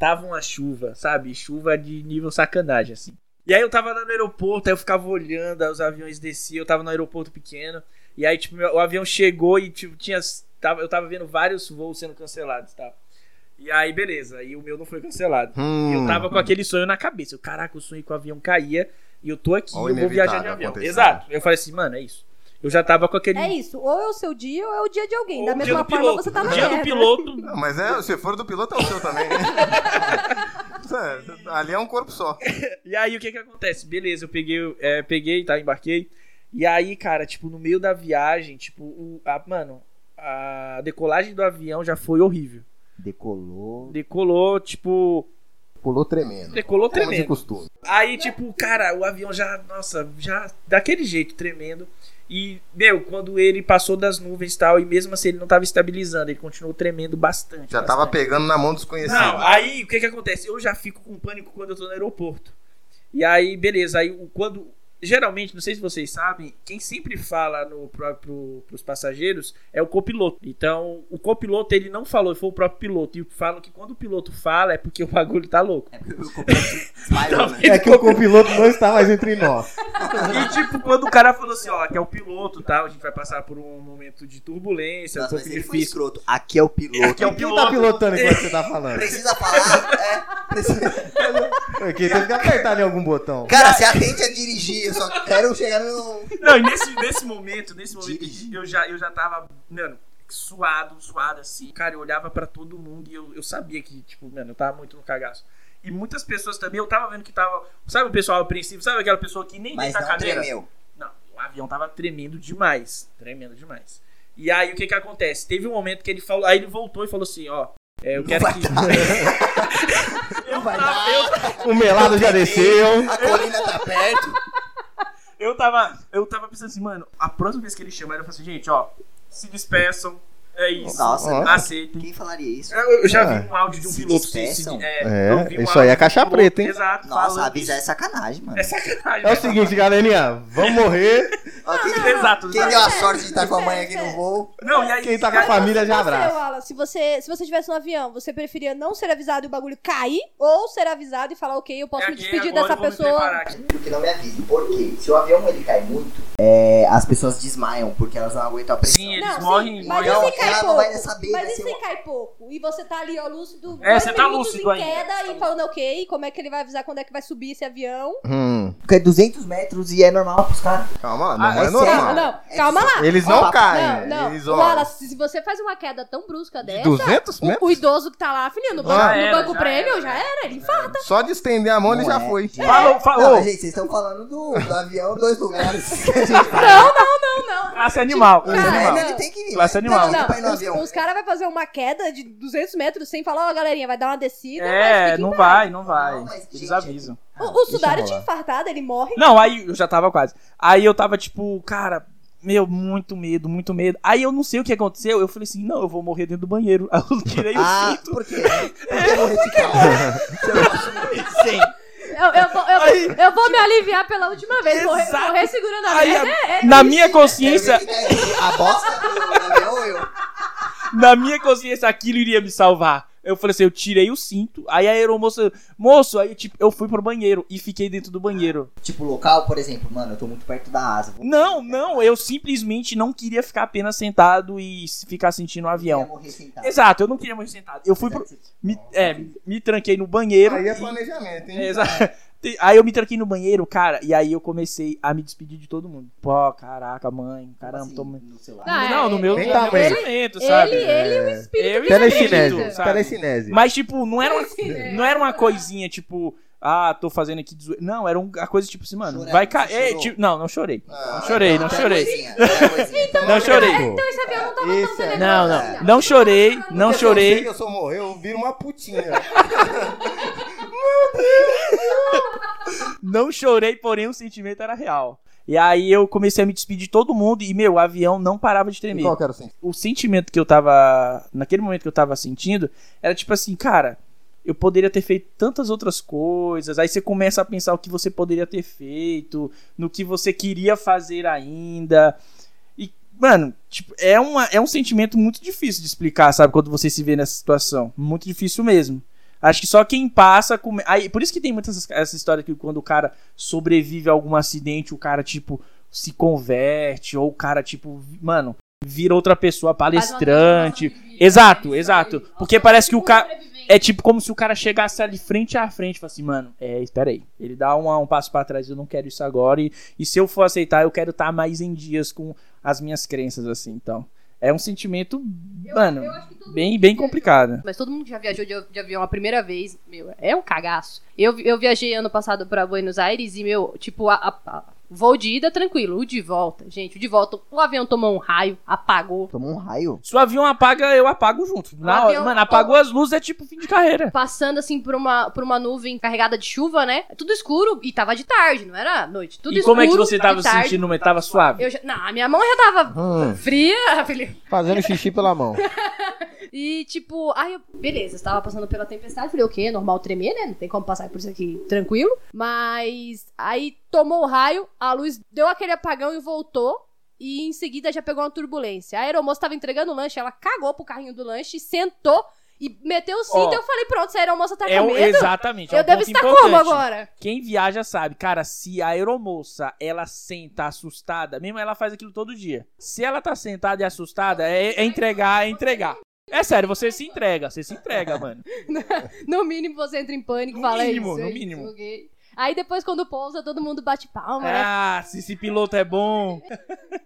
tava uma chuva, sabe? Chuva de nível sacanagem, assim. E aí eu tava lá no aeroporto, aí eu ficava olhando, aí os aviões desciam, eu tava no aeroporto pequeno. E aí, tipo, o avião chegou e, tipo, tinha. Tava, eu tava vendo vários voos sendo cancelados, tá? E aí, beleza, e o meu não foi cancelado. E Hum. eu tava com aquele sonho na cabeça. Eu, caraca, eu sonhei que o avião caía e eu tô aqui, o eu vou viajar de avião. Exato. Eu falei assim, mano, é isso. Eu já tava com aquele. É isso, ou é o seu dia ou é o dia de alguém. Ou da mesma forma piloto. você tá na O dia merda. do piloto. Não, mas é, se for do piloto, é o seu também. É, ali é um corpo só. E aí o que que acontece? Beleza, eu peguei, é, peguei, tá, embarquei. E aí, cara, tipo, no meio da viagem, tipo, o, a, mano, a decolagem do avião já foi horrível. Decolou. Decolou, tipo, Pulou tremendo. decolou Como de tremendo. costume. Aí, tipo, cara, o avião já, nossa, já daquele jeito, tremendo. E, meu, quando ele passou das nuvens e tal, e mesmo assim ele não tava estabilizando, ele continuou tremendo bastante. Já tava bastante. pegando na mão desconhecido. Não, aí o que que acontece? Eu já fico com pânico quando eu tô no aeroporto. E aí, beleza, aí quando. Geralmente, não sei se vocês sabem, quem sempre fala no próprio pros passageiros é o copiloto. Então, o copiloto ele não falou, foi o próprio piloto. E falam que quando o piloto fala é porque o bagulho tá louco. Desmaiou, né? É que o copiloto não está mais entre nós. E tipo, quando o cara falou assim, ó, que é o piloto, tá? A gente vai passar por um momento de turbulência, um Nossa, mas pouco difícil. escroto. Aqui é o piloto. Aqui é o Quem piloto. tá pilotando enquanto você tá falando? Precisa falar? É. Precisa... Aqui teve que apertar em algum botão. Cara, se a dirigir. Eu só quero chegar no. Não, e nesse, nesse momento, nesse momento, Dirigir. eu já, eu já tava, mano, suado, suado assim. Cara, eu olhava pra todo mundo e eu, eu sabia que, tipo, mano, eu tava muito no cagaço. E muitas pessoas também, eu tava vendo que tava. Sabe o pessoal apreensivo? Sabe aquela pessoa que nem Mas não cadeira? tremeu. Não, o avião tava tremendo demais. Tremendo demais. E aí o que que acontece? Teve um momento que ele falou. Aí ele voltou e falou assim, ó. é, eu quero vai que. eu, Não vai tava, dar. eu, O melado já desceu. A colina tá perto. Eu tava. Eu tava pensando assim, mano, a próxima vez que ele chamar, eu falei assim, gente, ó, se despeçam. É isso. Nossa, Ó. Aceitem. Quem falaria isso? Eu, eu já É. vi um áudio de um Se piloto despeçam? É, eu vi um isso aí é um caixa preta, hein? Exato. Nossa, avisar é sacanagem, mano. É sacanagem. É o seguinte, galerinha. Vamos morrer. Ó, quem, Exato. quem exato. deu a sorte de estar com a mãe aqui no voo? Não, e aí. Quem tá com a família já abraça. Se você, se você estivesse no avião, você preferia não ser avisado e o bagulho cair? Ou ser avisado e falar, ok, eu posso É me despedir dessa eu vou me pessoa? Porque não me avise. Por quê? Se o avião ele cai muito, é, as pessoas desmaiam porque elas não aguentam a pressão. Sim, eles Não, morrem. sim, mas cai ela não pouco? vai saber, vai Mas e se uma- cai pouco? E você tá ali, ó, lúcido, É, você tá lúcido em ainda. queda e falando, ok, como é que ele vai avisar quando é que vai subir esse avião? Hum, Porque é 200 metros e é normal pros caras. Calma lá, não Ah, é, é normal. Não, não, calma lá. Eles não Ó, caem. Não, não. Eles, ó, Wallace, se você faz uma queda tão brusca de dessa, 200 o, metros? o idoso que tá lá, filhinho, no banco, Já no era, banco já prêmio, era. já era, ele infarta. Só de estender a mão ele já é, foi. gente. Falou, falou. mas, gente, vocês estão falando do, do avião, dois lugares. Não, não. Classe animal. Cara, Classe animal. não. ele tem que vir. Classe animal. Não, Não, não, os, os caras vão fazer uma queda de 200 metros sem falar, ó, galerinha, vai dar uma descida. É, não vai, não vai. Não, mas, Eles gente, avisam. O, o Sudário tinha infartado, ele morre. Não, aí eu já tava quase. Aí eu tava tipo, cara, meu, muito medo, muito medo. Aí eu não sei o que aconteceu. Eu falei assim, não, eu vou morrer dentro do banheiro. Aí eu tirei Ah, o cinto. por quê? Por que morrer de calma? Não Sim. Eu, eu vou, eu Aí Eu vou me aliviar pela última vez. Morrer, Exato. morrer segurando a Aí, merda é, é na minha consciência, A bosta do ou eu? na minha consciência, aquilo iria me salvar. Eu falei assim, eu tirei o cinto, aí a aeromoça, moço, aí tipo, eu fui pro banheiro e fiquei dentro do banheiro. Tipo, local, por exemplo, mano, eu tô muito perto da asa. vou- Não, não, eu simplesmente não queria ficar apenas sentado e ficar sentindo o Eu ia avião. morrer sentado. Exato, eu não queria morrer sentado. Eu fui pro. Me, é, me tranquei no banheiro. Aí é planejamento, hein? Exa- Te- Aí eu me tranquei no banheiro, cara, e aí eu comecei a me despedir de todo mundo. Pô, caraca, mãe, caramba, Assim, tô... no celular. Ah, não, no meu, Bem no meu tamanho. pensamento, sabe? Ele, ele e o espírito Telecinese. Telecinese. Mas, tipo, não era, uma, não era uma coisinha, tipo, ah, tô fazendo aqui de zoeira. Não, era um- a coisa, tipo assim, mano, Chorando, vai cair. É, tipo, não, não chorei. Ah, Não chorei, não Até chorei. coisinha. Então, Não chorei. Então esse avião não tava tão Esse é- tenebroso Não, não. Não chorei, não chorei. que eu sou morrer, eu viro uma putinha. Não chorei, porém o sentimento era real. E aí eu comecei a me despedir de todo mundo e, meu, o avião não parava de tremer. Qual que era o sentimento? o sentimento que eu tava. Naquele momento que eu tava sentindo, era tipo assim, cara, eu poderia ter feito tantas outras coisas. Aí você começa a pensar o que você poderia ter feito, no que você queria fazer ainda. E, mano, tipo, é, uma, é um sentimento muito difícil de explicar, sabe? Quando você se vê nessa situação. Muito difícil mesmo. Acho que só quem passa. Come... Aí, por isso que tem muitas essas- essa história que quando o cara sobrevive a algum acidente, o cara, tipo, se converte, ou o cara, tipo, mano, vira outra pessoa palestrante. vida, Exato, né? exato. Porque Nossa, parece que o cara-. É tipo como se o cara chegasse ali frente a frente e falasse assim, mano, é, espera aí. Ele dá um, um passo pra trás, eu não quero isso agora. E, e se eu for aceitar, eu quero estar mais em dias com as minhas crenças, assim. Então, é um sentimento, Eu- mano, eu bem, bem complicado. Mas todo mundo que já viajou de, de avião a primeira vez, meu, é um cagaço. Eu, eu viajei ano passado pra Buenos Aires e, meu, tipo, a, a- a- voo de ida tranquilo, o de volta, gente, o de volta, o avião tomou um raio, apagou. Tomou um raio. Se o avião apaga, eu apago junto. Na hora, avião- mano, apagou as luzes, é tipo fim de carreira. Passando assim por uma, por uma nuvem carregada de chuva, né? Tudo escuro e tava de tarde, não era noite. Tudo e escuro. como é que você tava se sentindo? Mas tava suave? Eu já, não, a minha mão já tava Hum, fria, Felipe. fazendo xixi pela mão. E tipo, aí eu, beleza, estava passando pela tempestade, falei, o quê? Normal tremer, né? Não tem como passar por isso aqui tranquilo. Mas aí tomou o raio, a luz deu aquele apagão e voltou. E em seguida já pegou uma turbulência. A aeromoça tava entregando o lanche, ela cagou pro carrinho do lanche, sentou e meteu o cinto. Ó, e eu falei, pronto, se a aeromoça tá com É um- medo, exatamente. é eu um devo estar importante. como agora? Quem viaja sabe, cara, se a aeromoça ela senta assustada, mesmo ela faz aquilo todo dia. Se ela tá sentada e assustada, é, é entregar, é entregar. É sério, você se entrega, você se entrega, mano. No mínimo você entra em pânico e No fala mínimo, isso. no isso, mínimo. Aí depois quando pousa, todo mundo bate palma, né? Ah, se esse piloto é bom.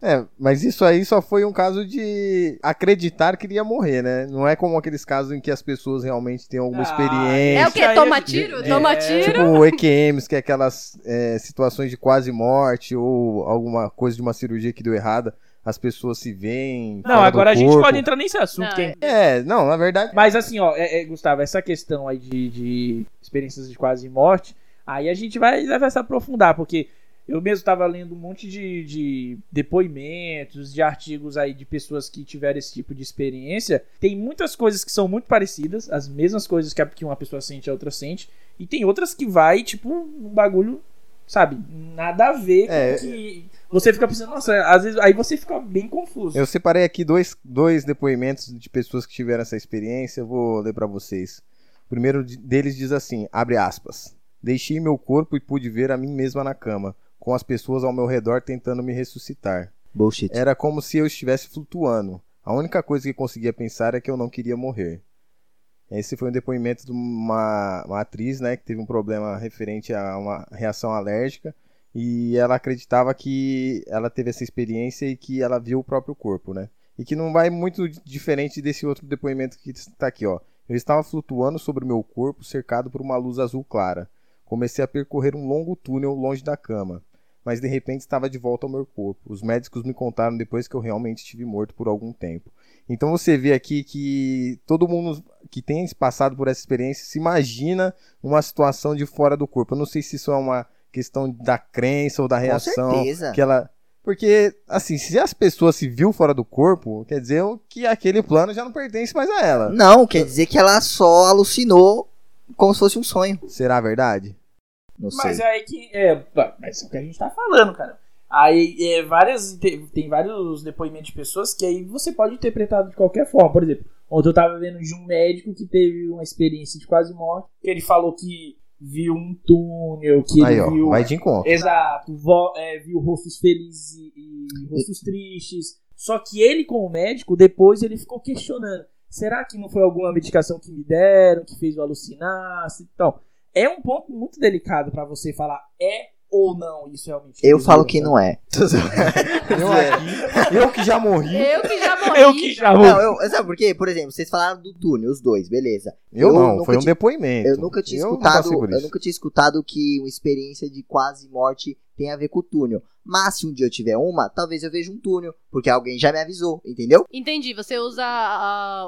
É, mas isso aí só foi um caso de acreditar que iria morrer, né? Não é como aqueles casos em que as pessoas realmente têm alguma Ah, experiência. É o aí Toma é- tiro? é- Toma é, tiro? Tipo EQMs, que é aquelas é, situações de quase morte ou alguma coisa de uma cirurgia que deu errada. As pessoas se veem. Não, agora a gente pode entrar nesse assunto. Não, quem- É, não, na verdade. Mas assim, ó, é- é, Gustavo, essa questão aí de, de experiências de quase morte, aí a gente vai, vai se aprofundar, porque eu mesmo estava lendo um monte de, de depoimentos, de artigos aí de pessoas que tiveram esse tipo de experiência. Tem muitas coisas que são muito parecidas, as mesmas coisas que, a- que uma pessoa sente, a outra sente, e tem outras que vai, tipo, um bagulho, sabe, nada a ver com É. que. Você fica pensando, nossa, às vezes aí você fica bem confuso. Eu separei aqui dois, dois depoimentos de pessoas que tiveram essa experiência. Eu vou ler pra vocês. O primeiro de- deles diz assim: abre aspas. Deixei meu corpo e pude ver a mim mesma na cama, com as pessoas ao meu redor tentando me ressuscitar. Bullshit. Era como se eu estivesse flutuando. A única coisa que conseguia pensar é que eu não queria morrer. Esse foi um depoimento de uma, uma atriz, né, que teve um problema referente a uma reação alérgica e ela acreditava que ela teve essa experiência e que ela viu o próprio corpo, né? E que não vai muito diferente desse outro depoimento que está aqui, ó. Eu estava flutuando sobre o meu corpo, cercado por uma luz azul clara. Comecei a percorrer um longo túnel longe da cama mas de repente estava de volta ao meu corpo. Os médicos me contaram depois que eu realmente estive morto por algum tempo. Então você vê aqui que todo mundo que tem passado por essa experiência se imagina uma situação de fora do corpo. Eu não sei se isso é uma questão da crença ou da Com reação certeza. que ela porque assim, se as pessoas se viu fora do corpo, quer dizer que aquele plano já não pertence mais a ela. Não, quer dizer que ela só alucinou como se fosse um sonho. Será verdade? Não Mas sei. é aí que. É, mas é o que a gente tá falando, cara. Aí é, várias. Tem, vários depoimentos de pessoas que aí você pode interpretar de qualquer forma. Por exemplo, ontem eu tava vendo de um médico que teve uma experiência de quase morte. Que ele falou que viu um túnel, que Aí, ele ó, viu. vai de encontro. Exato, vo- é, viu rostos felizes e, e rostos tristes. Só que ele, como médico, depois ele ficou questionando: será que não foi alguma medicação que me deram que fez eu alucinar? Então, é um ponto muito delicado pra você falar é ou não isso realmente. Eu falo que não é. Eu aqui, eu que já morri. Eu que já morri. Eu que já Não, eu, sabe por quê? Por exemplo, vocês falaram do túnel, os dois, beleza. Eu, eu não, nunca foi um depoimento. Eu nunca tinha Eu escutado, eu nunca tinha escutado que uma experiência de quase morte tem a ver com o túnel. Mas se um dia eu tiver uma, talvez eu veja um túnel, porque alguém já me avisou, entendeu? Entendi, você usa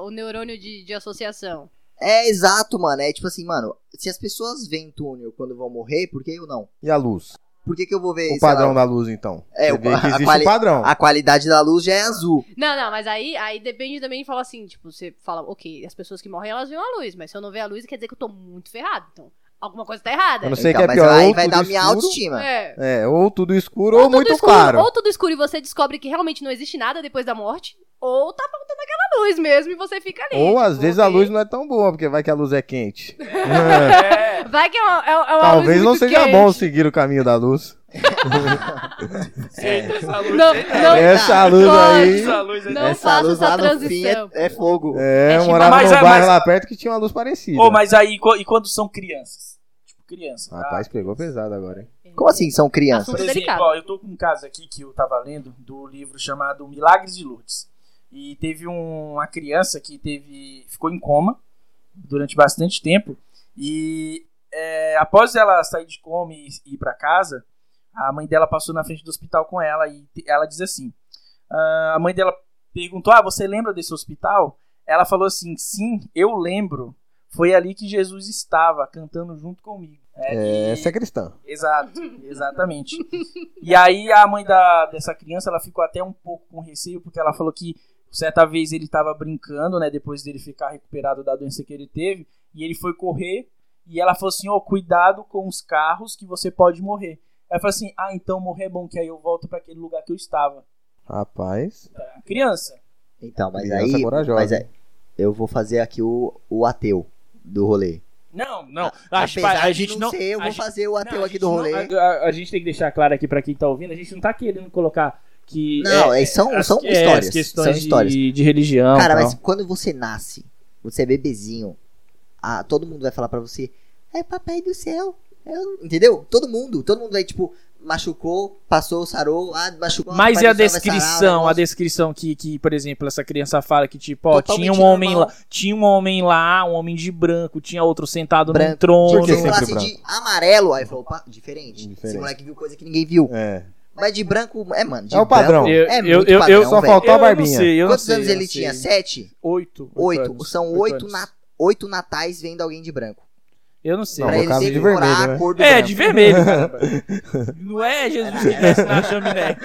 o neurônio de, de associação. É exato, mano. É tipo assim, mano, se as pessoas veem túnel quando vão morrer, por que eu não? E a luz? Por que, que eu vou ver O padrão lá, da luz, então. É, Você o- vê que existe quali- um padrão. A qualidade da luz já é azul. Não, não, mas aí, aí depende também de falar assim, tipo, você fala, ok, as pessoas que morrem, elas veem a luz, mas se eu não ver a luz, quer dizer que eu tô muito ferrado. Então, alguma coisa tá errada. Eu não sei Então, que é pior, aí ou vai dar minha escuro, autoestima. É. É, ou tudo escuro ou, tudo muito escuro, claro. Ou tudo escuro e você descobre que realmente não existe nada depois da morte, ou tá faltando aquela luz mesmo e você fica ali. Ou às tipo, vezes a luz não é tão boa, porque vai que a luz é quente. É, Vai que é uma, é, é uma Talvez luz não seja quente. bom seguir o caminho da luz. essa luz Não, aí, não, Essa luz pode. aí. Essa luz aí. Não essa faça luz essa lá é, transição. é fogo. É, É eu tipo- morava num é- bairro mas- lá perto que tinha uma luz parecida. Ô, mas aí, e quando são crianças? Criança. tá? Rapaz, pegou pesado agora, hein? Como assim são crianças? Por exemplo, ó, eu tô com um caso aqui que eu tava lendo do livro chamado Milagres de Lourdes. E teve um- uma criança que teve ficou em coma durante bastante tempo. E é, após ela sair de coma e e ir pra casa, a mãe dela passou na frente do hospital com ela e ela diz assim: ah, a mãe dela perguntou: Ah, você lembra desse hospital? Ela falou assim: Sim, eu lembro. Foi ali que Jesus estava cantando junto comigo. É, e- essa é cristã. Exato, exatamente. e aí a mãe da, dessa criança, ela ficou até um pouco com receio, porque ela falou que certa vez ele estava brincando, né, depois dele ficar recuperado da doença que ele teve, e ele foi correr, e ela falou assim, ó, cuidado com os carros que você pode morrer. Ela falou assim, ah, então morrer é bom, que aí eu volto para aquele lugar que eu estava. Rapaz. A criança. Então, mas Criança aí. corajosa. Mas é, eu vou fazer aqui o, o ateu do rolê. Não, não. A, Apesar a de gente não... eu a vou gente- fazer o ateu Não, a aqui gente do não- rolê. a, a- a gente tem que deixar claro aqui pra quem tá ouvindo, a gente não tá querendo colocar que. Não, é- são- as- são é, histórias, são de- histórias. De, religião. Cara, tal. mas quando você nasce, você é bebezinho, ah, todo mundo vai falar pra você, é papai do céu. Eu- entendeu? Todo mundo, todo mundo vai, tipo, machucou, passou, sarou, ah, machucou. Mas e a vai sarar, descrição, a descrição que, que, por exemplo, essa criança fala que, tipo, ó, Totalmente tinha um homem normal. lá, tinha um homem lá, um homem de branco, tinha outro sentado num Branco. trono. Por que Se sempre falasse branco? de amarelo, aí falou, opa, diferente. Diferente. Esse moleque viu coisa que ninguém viu. É. Mas de branco, é, mano, de É o padrão. branco Eu, é eu, muito eu, padrão, eu- só faltou a eu não barbinha. sei, eu não Quantos sei, anos eu ele não tinha? sei. Sete? Oito. Oito. anos, São oito oito, na... oito natais vendo alguém de branco. Eu não sei. Não, pra ele de vermelho, né? a cor do É, branco. de vermelho, caramba. Não é Jesus que desce na chaminé.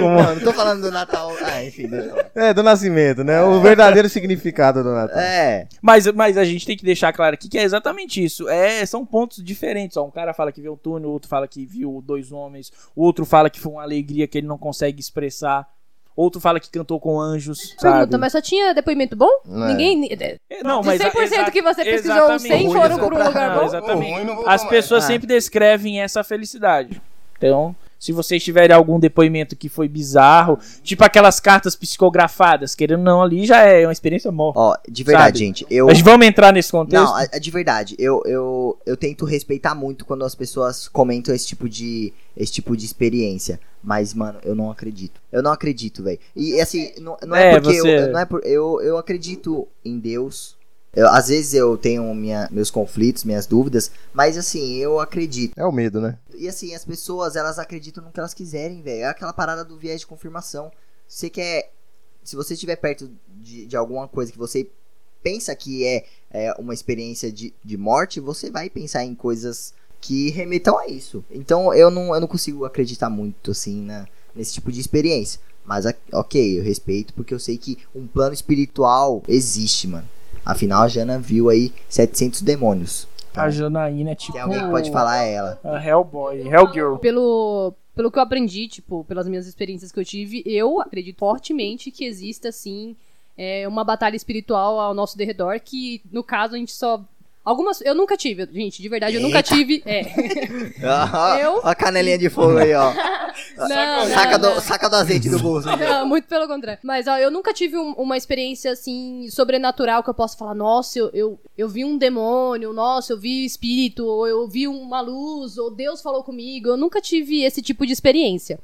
Não, não tô falando do Natal. Ah, enfim. É, do nascimento, né? O verdadeiro significado do Natal. É, Mas, mas a gente tem que deixar claro aqui que é exatamente isso. É, são pontos diferentes. Ó, um cara fala que viu um túnel, o outro fala que viu dois homens, o outro fala que foi uma alegria que ele não consegue expressar. Outro fala que cantou com anjos, Pergunta, sabe? mas só tinha depoimento bom? Não é. Ninguém. É, Não, de mas 100% exa- que você pesquisou, exatamente. 100 Ruim foram pra um lugar Não, bom? exatamente. As pessoas Ah. sempre descrevem essa felicidade. Então, se vocês tiverem algum depoimento que foi bizarro, tipo aquelas cartas psicografadas, querendo não, ali já é uma experiência morta. ó, de verdade, Sabe? gente, eu... Mas vamos entrar nesse contexto? Não, a- a de verdade, eu, eu, eu tento respeitar muito quando as pessoas comentam esse tipo de, esse tipo de experiência. Mas, mano, eu não acredito. Eu não acredito, velho. E assim, não, não é, É, porque você- eu, não é por, eu, eu acredito em Deus. Eu- às vezes eu tenho minha, meus conflitos, minhas dúvidas, mas assim, eu acredito. É o medo, né? E assim, as pessoas, elas acreditam no que elas quiserem, velho. É aquela parada do viés de confirmação. Você quer. Se você estiver perto de, de alguma coisa que você pensa que é, é uma experiência de, de morte, você vai pensar em coisas que remetam a isso. Então eu não, eu não consigo acreditar muito, assim, na, nesse tipo de experiência. Mas ok, eu respeito porque eu sei que um plano espiritual existe, mano. Afinal, a Jana viu aí 700 demônios. A Janaína é tipo. Que alguém pode falar é ela. A Hellboy, Hellgirl. Pelo, pelo que eu aprendi, tipo, pelas minhas experiências que eu tive, eu acredito fortemente que exista, assim, é, uma batalha espiritual ao nosso derredor, que, no caso, a gente só... Algumas... Eu nunca tive, gente, de verdade, eu nunca Eita. tive... É. Eu? Ó a canelinha de fogo aí, ó. Não, saca, não, do, saca do azeite do bolso. Não, muito pelo contrário. Mas, ó, eu nunca tive um- uma experiência, assim, sobrenatural que eu possa falar, nossa, eu, eu, eu vi um demônio, nossa, eu vi espírito, ou eu vi uma luz, ou Deus falou comigo. Eu nunca tive esse tipo de experiência.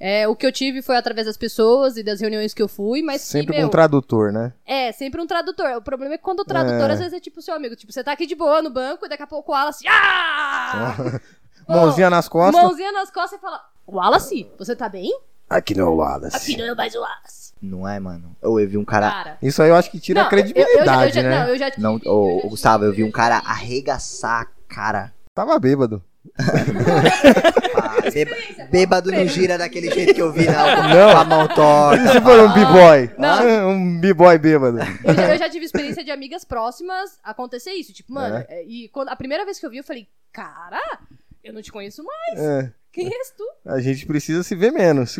É, o que eu tive foi através das pessoas e das reuniões que eu fui, mas que, Sempre com meu, um tradutor, né? é, sempre um tradutor. O problema é que quando o tradutor, É. às vezes, é tipo seu amigo. Tipo, você tá aqui de boa no banco e daqui a pouco o Wallace. Ah! Mãozinha nas costas. Mãozinha nas costas e fala: Wallace, você tá bem? Aqui não é o Wallace. Aqui não é mais o Wallace. Não é, mano? Ou eu vi um cara. Cara. Isso aí eu acho que tira a Não, eu- eu já- credibilidade, eu já, né? Não, eu já tive, Não, eu ô, tive. Gustavo, eu vi um cara arregaçar a cara. Tava bêbado. Ah, bêba- bêbado não gira daquele jeito que eu vi, não. Não. Com a mão torta. Se for um b-boy? Não. Um b-boy bêbado. Eu já, eu já tive experiência de amigas próximas acontecer isso. Tipo, mano, É? é, e quando, a primeira vez que eu vi, eu falei, cara, eu não te conheço mais. É, Quem és tu? a gente precisa se ver menos.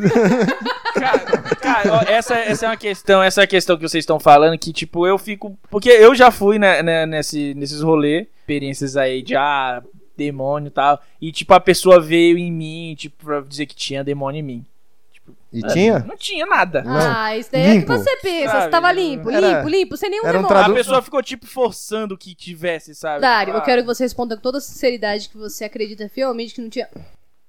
Cara, cara, ó, essa, essa é uma questão, essa é a questão que vocês estão falando, que tipo, eu fico. Porque eu já fui né, né, nesse, nesses rolês, experiências aí de ah, demônio e tal. E tipo, a pessoa veio em mim, tipo, pra dizer que tinha demônio em mim. E tinha? Não tinha nada. Não. Ah, isso daí é que Limpo. você pensa. Sabe, Você tava limpo, era- limpo, limpo, sem nenhum era um demônio. A pessoa ficou, tipo, forçando que tivesse, sabe? Dário, eu Ah, quero que você responda com toda a sinceridade que você acredita fielmente que não tinha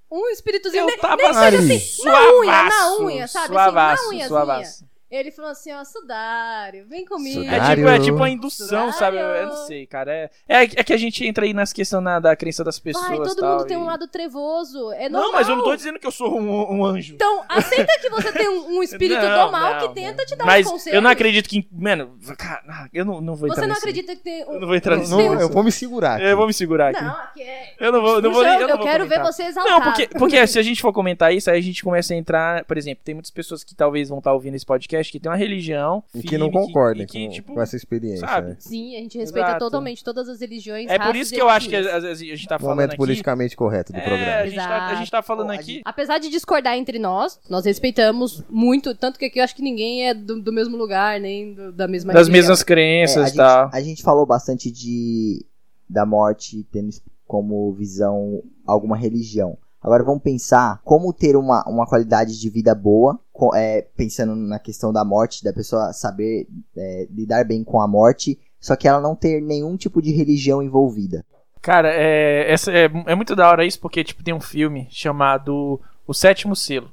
um espíritozinho. Eu nem- tava nem seja ali. assim, na unha, na unha, sabe? Suavaço, assim, na unhazinha. suavaço. Ele falou assim, ó, Sudário, vem comigo. É Sudário. tipo, é tipo uma indução, sabe? Eu, Sudário. eu não sei, cara. É, é, é que a gente entra aí nas questões na- da crença das pessoas. Vai, todo tal, mundo tem um e- lado trevoso. É normal. Não, mas eu não tô dizendo que eu sou um, um anjo. Então, aceita que você tem um, um espírito Não, do mal não, que tenta te dar Mas um conselho. eu não acredito que. Mano, cara, eu não, não vou entrar Você não acredita que tem um. Eu não vou entrar Não, nesse. não, eu vou me segurar aqui. Eu vou me segurar aqui. Não, aqui é. Eu não vou, não vou, eu, eu não vou quero ver você exaltado. Não, porque, porque se a gente for comentar isso, aí a gente começa a entrar, por exemplo, tem muitas pessoas que talvez vão estar ouvindo esse podcast que tem uma religião E que firme, não concordem e que, com, tipo, com essa experiência. sabe? né? Sim, a gente respeita Exato. totalmente todas as religiões. É por isso que eu acho que etnias. às vezes a gente tá falando Momento aqui. politicamente correto do É, a programa. gente, tá, a gente tá falando aqui. Apesar de discordar entre nós, nós respeitamos muito, tanto que aqui eu acho que ninguém é do, do mesmo lugar, nem do- da mesma Das religião. mesmas É, a, crenças e gente, tal. a gente falou bastante de da morte tendo como visão alguma religião. Agora vamos pensar como ter uma, uma qualidade de vida boa, é, pensando na questão da morte, da pessoa saber é, lidar bem com a morte, só que ela não ter nenhum tipo de religião envolvida. Cara, é, é, é muito da hora isso, porque tipo, tem um filme chamado O Sétimo Selo.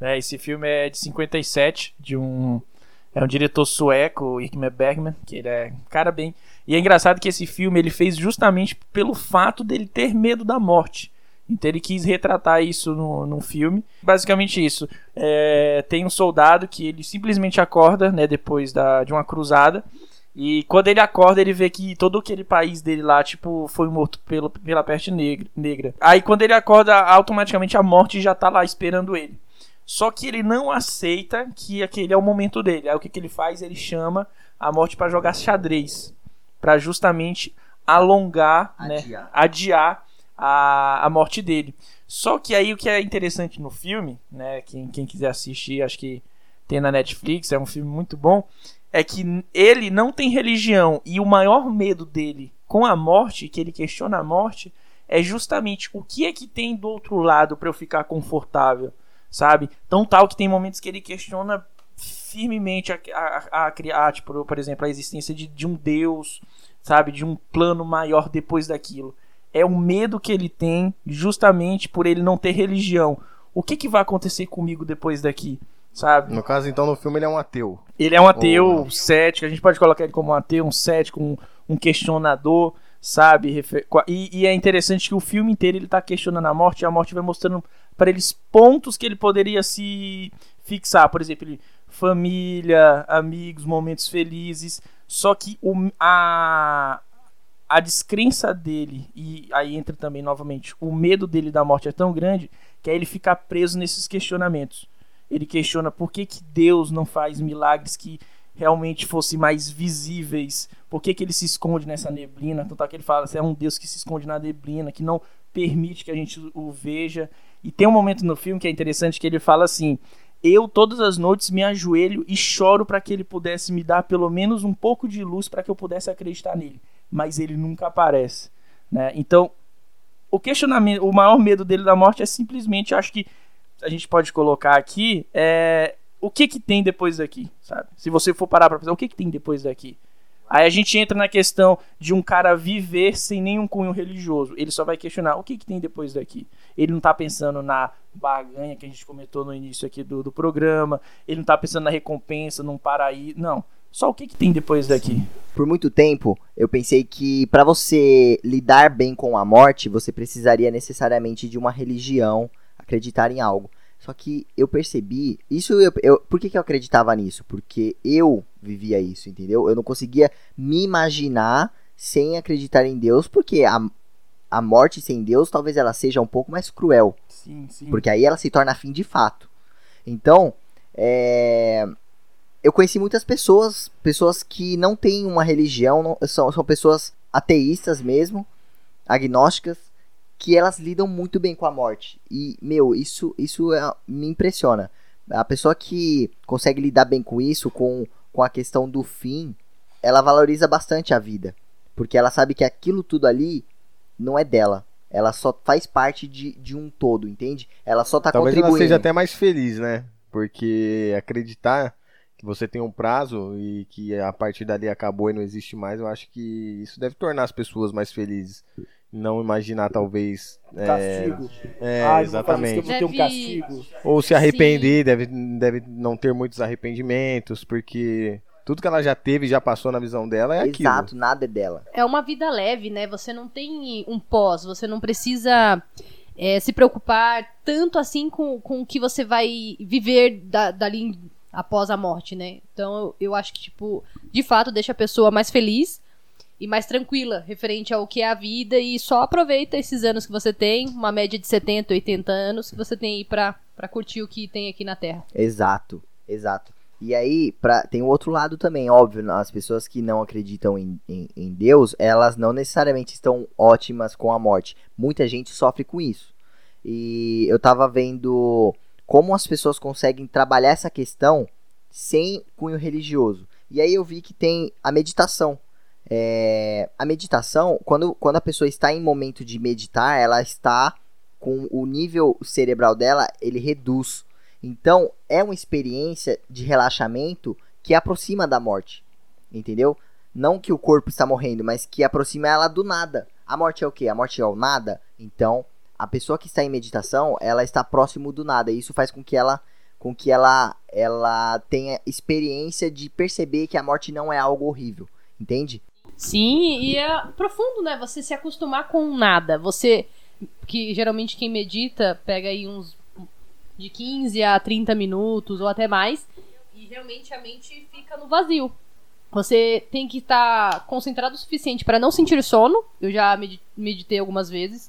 Né? Esse filme é de 57, de um. É um diretor sueco, Ingmar Bergman, que ele é um cara bem. E é engraçado que esse filme ele fez justamente pelo fato dele ter medo da morte. Então ele quis retratar isso no, num filme. Basicamente isso. É, tem um soldado que ele simplesmente acorda, né, depois da, de uma cruzada. E quando ele acorda, ele vê que todo aquele país dele lá, tipo, foi morto pelo, pela peste negra, negra. Aí quando ele acorda, automaticamente a morte já tá lá esperando ele. Só que ele não aceita que aquele é o momento dele. Aí o que, que ele faz? Ele chama a morte para jogar xadrez. Pra justamente alongar, né? Adiar. A, a morte dele. Só que aí o que é interessante no filme, né? Quem, quem quiser assistir, acho que tem na Netflix, é um filme muito bom. É que ele não tem religião e o maior medo dele com a morte, que ele questiona a morte, é justamente o que é que tem do outro lado para eu ficar confortável, sabe? Tão tal que tem momentos que ele questiona firmemente a, a- a, tipo, por exemplo, a existência de, de um Deus, sabe? De um plano maior depois daquilo. É o medo que ele tem justamente por ele não ter religião. O que, que vai acontecer comigo depois daqui, sabe? No caso, então, no filme ele é um ateu. Ele é um ateu cético, a gente pode colocar ele como um ateu, um cético, um, um questionador, sabe? E, e é interessante que o filme inteiro ele tá questionando a morte e a morte vai mostrando para eles pontos que ele poderia se fixar. Por exemplo, ele, família, amigos, momentos felizes. Só que o, a, a descrença dele, e aí entra também novamente, o medo dele da morte é tão grande que aí ele fica preso nesses questionamentos. Ele questiona por que, que Deus não faz milagres que realmente fossem mais visíveis? Por que, que ele se esconde nessa neblina? Tanto é que ele fala, é um Deus que se esconde na neblina, que não permite que a gente o veja. E tem um momento no filme que é interessante que ele fala assim: Eu todas as noites me ajoelho e choro para que ele pudesse me dar pelo menos um pouco de luz para que eu pudesse acreditar nele, mas ele nunca aparece, né? Então, o questionamento, o maior medo dele da morte é simplesmente, acho que a gente pode colocar aqui, é o que que tem depois daqui, sabe? Se você for parar para pensar, o que que tem depois daqui? Aí a gente entra na questão de um cara viver sem nenhum cunho religioso. Ele só vai questionar o que, que tem depois daqui. Ele não está pensando na baganha que a gente comentou no início aqui do, do programa. Ele não está pensando na recompensa, num paraíso. Não. Só o que, que tem depois daqui. Por muito tempo, eu pensei que para você lidar bem com a morte, você precisaria necessariamente de uma religião, acreditar em algo. Só que eu percebi, isso eu, eu, por que, que eu acreditava nisso? Porque eu vivia isso, entendeu? Eu não conseguia me imaginar sem acreditar em Deus, porque a, a morte sem Deus talvez ela seja um pouco mais cruel. Sim, sim. Porque aí ela se torna fim de fato. Então, é, eu conheci muitas pessoas, pessoas que não têm uma religião, não, são, são pessoas ateístas mesmo, agnósticas, que elas lidam muito bem com a morte. E, meu, isso, isso é, me impressiona. A pessoa que consegue lidar bem com isso, com, com a questão do fim, ela valoriza bastante a vida. Porque ela sabe que aquilo tudo ali não é dela. Ela só faz parte de, de um todo, entende? Ela só tá Talvez contribuindo. ela seja até mais feliz, né? Porque acreditar você tem um prazo e que a partir dali acabou e não existe mais, eu acho que isso deve tornar as pessoas mais felizes não imaginar talvez é, Castigo. é, Ah, isso eu exatamente ter um Deve- castigo. ou se arrepender deve deve não ter muitos arrependimentos porque tudo que ela já teve já passou na visão dela é aquilo Exato, nada é dela. É uma vida leve, né? Você não tem um pós, você não precisa é, se preocupar tanto assim com, com o que você vai viver da- dali após a morte, né? Então eu, acho que, tipo, de fato deixa a pessoa mais feliz e mais tranquila referente ao que é a vida e só aproveita esses anos que você tem, uma média de 70, 80 anos que você tem aí pra, pra curtir o que tem aqui na Terra. Exato, exato. E aí, pra, tem o outro lado também, óbvio, né? as pessoas que não acreditam em, em, em Deus, elas não necessariamente estão ótimas com a morte. Muita gente sofre com isso. E eu tava vendo como as pessoas conseguem trabalhar essa questão sem cunho religioso. E aí eu vi que tem a meditação. É, a meditação, quando, quando a pessoa está em momento de meditar, ela está com o nível cerebral dela, ele reduz. Então, é uma experiência de relaxamento que aproxima da morte. Entendeu? Não que o corpo está morrendo, mas que aproxima ela do nada. A morte é o quê? A morte é o nada? Então, a pessoa que está em meditação, ela está próximo do nada. E isso faz com que ela com que ela ela tenha experiência de perceber que a morte não é algo horrível. Entende? Sim, e é profundo, né? Você se acostumar com nada. Você, que geralmente quem medita pega aí uns de 15 a 30 minutos ou até mais, e realmente a mente fica no vazio. Você tem que estar concentrado o suficiente para não sentir sono. Eu já medi- meditei algumas vezes.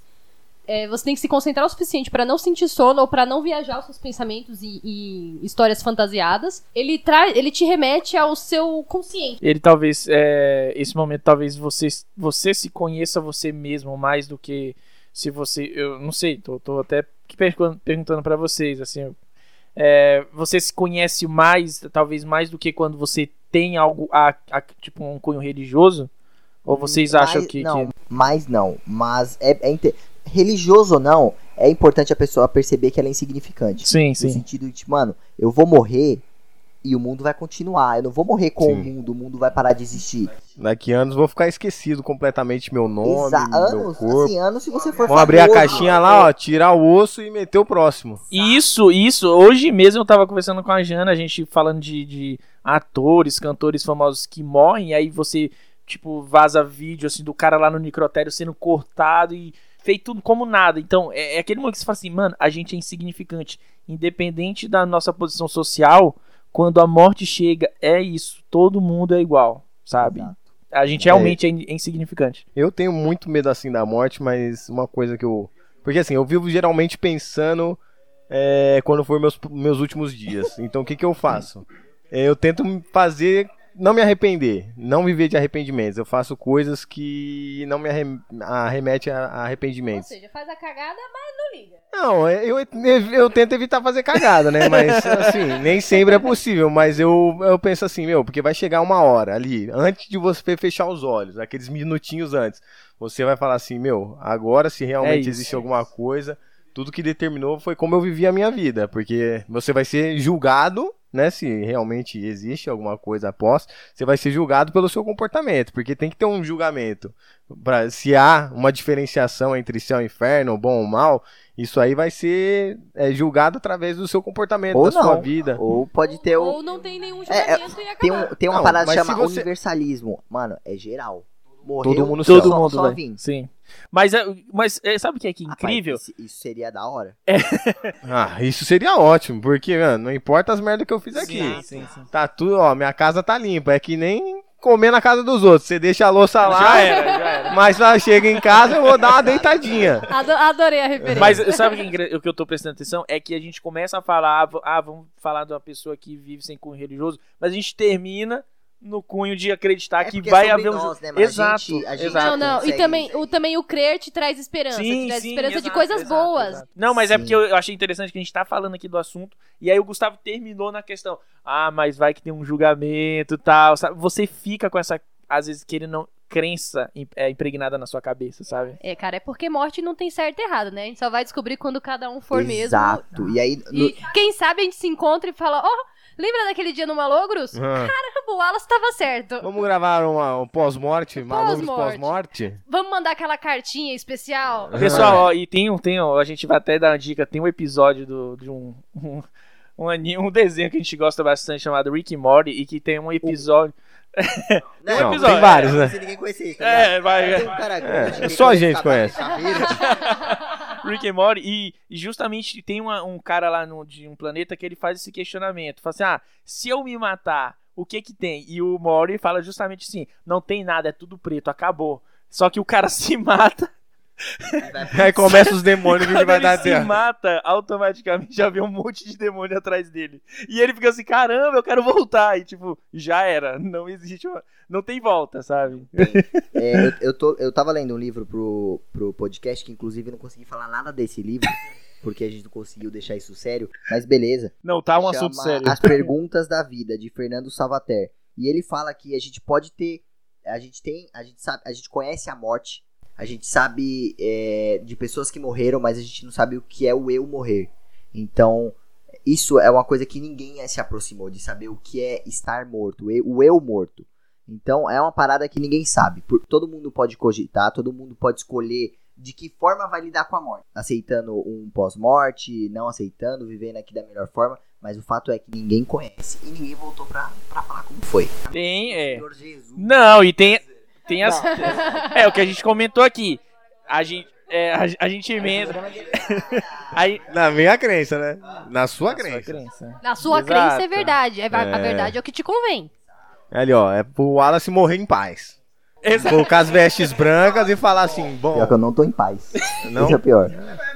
É, você tem que se concentrar o suficiente para não sentir sono ou para não viajar os seus pensamentos em, em histórias fantasiadas. Ele traz, ele te remete ao seu consciente. Ele talvez, é, esse momento, talvez você, você se conheça você mesmo mais do que se você. Eu não sei, tô, tô até pergun- perguntando pra vocês, assim. é, você se conhece mais, talvez mais do que quando você tem algo, a, a- tipo um cunho religioso? Ou vocês acham Mas- que, não, que- mas não. Mas é, é inte- religioso ou não, é importante a pessoa perceber que ela é insignificante. Sim, No sim. sentido de, mano, eu vou morrer e o mundo vai continuar. Eu não vou morrer com o Sim. mundo, o mundo vai parar de existir. daqui a anos vou ficar esquecido completamente meu nome Exa- meu anos, corpo assim, anos se você for Vamos abrir a caixinha lá, ó, tirar o osso e meter o próximo. Isso, isso. Hoje mesmo eu tava conversando com a Jana, a gente falando de, de atores, cantores famosos que morrem, e aí você, tipo, vaza vídeo assim do cara lá no necrotério sendo cortado e feito tudo como nada. Então, é, é aquele momento que você fala assim, mano, a gente é insignificante. Independente da nossa posição social, quando a morte chega, é isso. Todo mundo é igual, sabe? Exato. A gente realmente é, in- é insignificante. Eu tenho muito medo assim da morte, mas uma coisa que eu. Porque assim, eu vivo geralmente pensando é, quando for meus, meus últimos dias. Então o que, que eu faço? É, eu tento fazer não me arrepender, não viver de arrependimentos. Eu faço coisas que não me arrem- arremete a, a Ou arrependimentos. seja, faz a cagada, mas não liga. Não, eu, eu, eu tento evitar fazer cagada, né? Mas, assim, nem sempre é possível. Mas eu, eu penso assim, meu, porque vai chegar uma hora ali, antes de você fechar os olhos, aqueles minutinhos antes, você vai falar assim, meu, agora se realmente isso, existe alguma coisa, tudo que determinou foi como eu vivi a minha vida. Porque você vai ser julgado, né? Se realmente existe alguma coisa após, você vai ser julgado pelo seu comportamento. Porque tem que ter um julgamento. Pra, se há uma diferenciação entre céu e inferno, bom ou mal, isso aí vai ser é, julgado através do seu comportamento, Ou da sua não. vida. Ou pode ter o. Ou não tem nenhum É, é, julgamento e Tem, acabou. um, tem uma Não, parada mas que se chama você- universalismo. Mano, é geral. Morreu, Todo mundo só- Todo mundo só vim. Sim. Mas, é- mas é, sabe o que é que é Rapaz, incrível? isso, isso seria da hora. Ah, isso seria ótimo, porque, mano, não importa as merdas que eu fiz aqui. Sim, sim, sim. Tá tudo, ó, minha casa tá limpa. É que nem comer na casa dos outros. Você deixa a louça lá, Já era, já era. mas lá chega em casa eu vou dar uma deitadinha. Ado- Adorei a referência. Mas sabe o que, é o que eu tô prestando atenção? É que a gente começa a falar, ah, ah, vamos falar de uma pessoa que vive sem cunho religioso, mas a gente termina no cunho de acreditar É que é vai sobre haver um. nós, né, mas a exato, gente- a gente exato. Não, não. E também o, também o crer te traz esperança. te traz esperança de exato, coisas exato, boas. exato. Não, mas é Sim. porque eu achei interessante que a gente tá falando aqui do assunto, e aí o Gustavo terminou na questão, ah, mas vai que tem um julgamento e tal, sabe? Você fica com essa, às vezes, querendo crença im- é, impregnada na sua cabeça, sabe? É, cara, é porque morte não tem certo e errado, né? A gente só vai descobrir quando cada um for mesmo. Exato. E aí, no- E quem sabe a gente se encontra e fala, ó, lembra daquele dia no Malogros? Ah, O Wallace tava certo. Vamos gravar uma, um pós-morte, malucos Pós-morte. pós-morte? Vamos mandar aquela cartinha especial? Pessoal, ó, e tem um, tem um, a gente vai até dar uma dica, tem um episódio do, de um, um, um, um desenho que a gente gosta bastante chamado Rick and Morty e que tem um episódio. Não, Não, episódio, tem vários, né? Se ninguém conhecer tá É, vai. Tem um cara É, grande que só a gente conhece. Rick and Morty e, e justamente tem uma- um cara lá no, de um planeta que ele faz esse questionamento, fala assim, ah, se eu me matar, o que que tem? E o Morty fala justamente assim, não tem nada, é tudo preto, acabou. Só que o cara se mata, Aí começa os demônios que quando vai ele dar se terra. mata, automaticamente já vem um monte de demônio atrás dele. E ele fica assim, caramba, eu quero voltar. E tipo, já era, não existe, uma- não tem volta, sabe? É, eu, eu, tô, eu tava lendo um livro pro, pro podcast, que inclusive não consegui falar nada desse livro, porque a gente não conseguiu deixar isso sério, mas beleza. Não, tá um Chama assunto sério. As Perguntas da Vida, de Fernando Salvater. E ele fala que a gente pode ter. A gente tem. A gente sabe. A gente conhece a morte. A gente sabe é, de pessoas que morreram, mas a gente não sabe o que é o eu morrer. Então, isso é uma coisa que ninguém se aproximou de saber o que é estar morto, o eu- morto. Então, é uma parada que ninguém sabe. Todo mundo pode cogitar, todo mundo pode escolher de que forma vai lidar com a morte. Aceitando um pós-morte, não aceitando, vivendo aqui da melhor forma. Mas o fato é que ninguém conhece e ninguém voltou pra, pra falar como foi. Tem, é. Senhor Jesus. Não, e tem, tem as. É o que a gente comentou aqui. A gente. É, a, a gente emenda. Aí, Na minha crença, né? Na sua Sua crença. crença. Na sua Exato. crença é verdade. É, va- A É. verdade é o que te convém. Ali, ó, é pro Wallace morrer em paz. Exato. Colocar as vestes brancas e falar assim, bom, Pior que eu não tô em paz. não. Esse é o pior.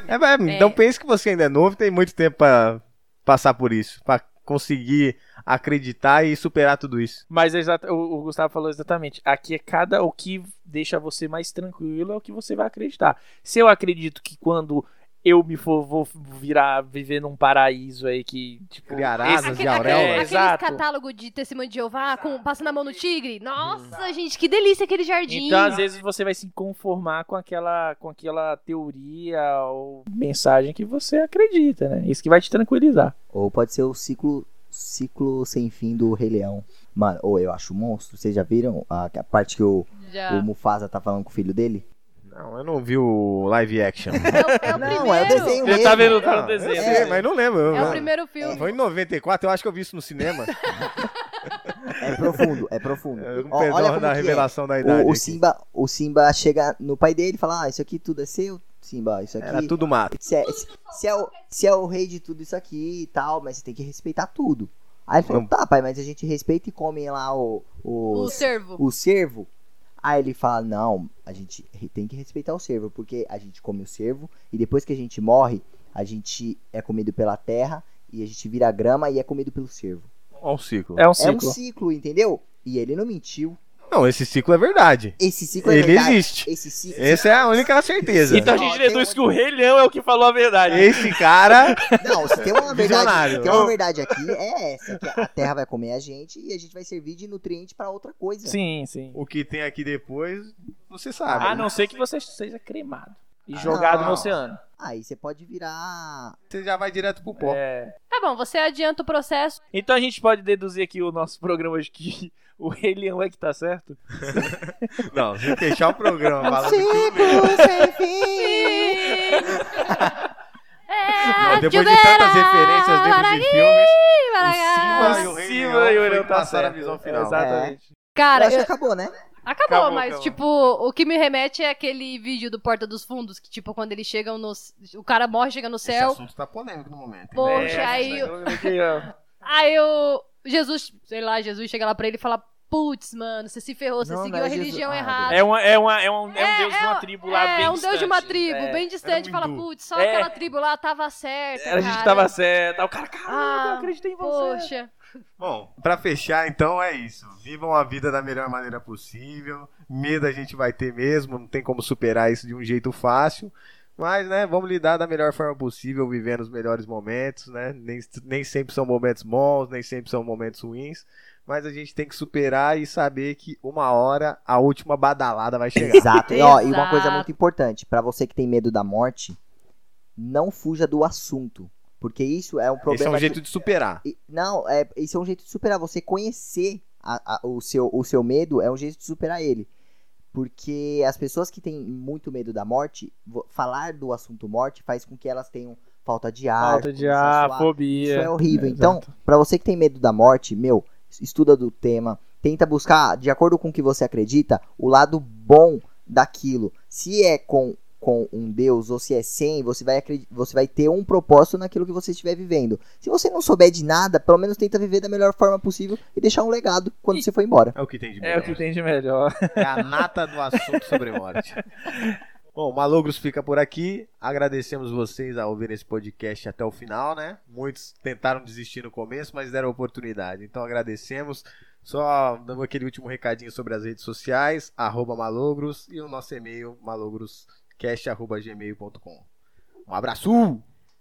É, é, Então pense que você ainda é novo e tem muito tempo pra passar por isso. Pra conseguir acreditar e superar tudo isso. Mas é o Gustavo falou exatamente. Aqui é cada. O que deixa você mais tranquilo é o que você vai acreditar. Se eu acredito que quando eu me for vou virar viver num paraíso aí que tipo Criar esse- de Aquele, auréola. aquele, É, aqueles exato. catálogo de testemunho de Jeová com, passando a mão no tigre. Nossa, gente, que delícia aquele jardim. Então, às vezes, você vai se conformar com aquela, com aquela teoria ou mensagem que você acredita, né? Isso que vai te tranquilizar. Ou pode ser o ciclo, ciclo sem fim do Rei Leão. Mano, ou eu acho monstro. Vocês já viram a, a parte que o, o Mufasa tá falando com o filho dele? Não, eu não vi o live action. É o, é o Não, primeiro. é o desenho Ele tá vendo, tá no Não, eu desenho. sei, mas não lembro. eu- É o não. primeiro filme. Foi em 94, eu acho que eu vi isso no cinema. É profundo, é profundo. É, Com Ó, olha como da é. revelação da idade. O, o aqui. Simba, o Simba chega no pai dele e fala: Ah, isso aqui tudo é seu, Simba, isso aqui. Era tudo mato. Se é, se- se é o, se é o rei de tudo isso aqui e tal, mas você tem que respeitar tudo. Aí ele falou: Não. Tá, pai, mas a gente respeita e come lá o, o, O servo. o cervo. Aí ele fala: Não, a gente tem que respeitar o cervo, porque a gente come o cervo e depois que a gente morre, a gente é comido pela terra e a gente vira grama e é comido pelo cervo. Olha o ciclo. É um É um ciclo. ciclo, entendeu? E ele não mentiu. Não, esse ciclo é verdade. Esse ciclo é Ele verdade. existe. Esse ciclo. Essa é a única certeza. Então a Ó, gente tem deduz um- que o Rei Leão é o que falou a verdade. Esse cara. Não, se tem uma verdade, Visionário. tem uma verdade aqui, é essa: que a terra vai comer a gente e a gente vai servir de nutriente pra outra coisa. Sim, sim. O que tem aqui depois, você sabe. A não ser que você seja cremado e jogado no não. oceano. Aí você pode virar. Você já vai direto pro pó. É. Tá bom, você adianta o processo. Então a gente pode deduzir aqui o nosso programa hoje que o Rei Leão é que tá certo? Não, se fechar o programa falando Ciclo sem fim. É, Não, depois de tantas referências dentro de filmes, o Simba e o Rei Leão e foi tá certo. a visão final. Exatamente. Eu Cara, acho que eu- acabou, né? Acabou, Acabou, mas acabou. tipo, o que me remete é aquele vídeo do Porta dos Fundos, que tipo, quando eles chegam no. O cara morre, chega no Esse céu. assunto tá polêmico no momento. Poxa, É, aí- ó. Aí o Jesus, sei lá, Jesus chega lá pra ele e fala: Putz, mano, você se ferrou, você Não, seguiu não é a religião Jesus. Errada. É, uma, é, uma, é, um, é um É, deus de é uma um- tribo lá é, bem um deus de uma distante. tribo, É. bem distante, um fala, putz, só É. aquela tribo lá tava certa. A gente cara. tava certo. Aí o cara, caramba, Ah, eu acreditei em você. Poxa. Bom, pra fechar, então é isso. Vivam a vida da melhor maneira possível. Medo a gente vai ter mesmo, não tem como superar isso de um jeito fácil. Mas, né, vamos lidar da melhor forma possível, vivendo os melhores momentos, né? Nem, nem sempre são momentos bons, nem sempre são momentos ruins. Mas a gente tem que superar e saber que uma hora a última badalada vai chegar. Exato. E, ó, e uma coisa muito importante, pra você que tem medo da morte, não fuja do assunto, porque isso é um problema. Esse é um que- jeito de superar. Não, é, isso é um jeito de superar. Você conhecer a- a- o, seu, o seu medo é um jeito de superar ele. Porque as pessoas que têm muito medo da morte, falar do assunto morte faz com que elas tenham falta de ar. Falta de ar, fobia. Isso é horrível. É, então, pra você que tem medo da morte, meu, estuda do tema, tenta buscar, de acordo com o que você acredita, o lado bom daquilo. Se é com, com um Deus ou se é sem, você vai, você vai ter um propósito naquilo que você estiver vivendo. Se você não souber de nada, pelo menos tenta viver da melhor forma possível e deixar um legado quando E- você for embora. É o que tem de É o que tem de melhor. É a nata do assunto sobre morte. Bom, Malogros fica por aqui. Agradecemos vocês a ouvir esse podcast até o final, né? Muitos tentaram desistir no começo, mas deram oportunidade. Então agradecemos. Só dando aquele último recadinho sobre as redes sociais, arroba malogros e o nosso e-mail malogroscast.gmail.com. Um abraço!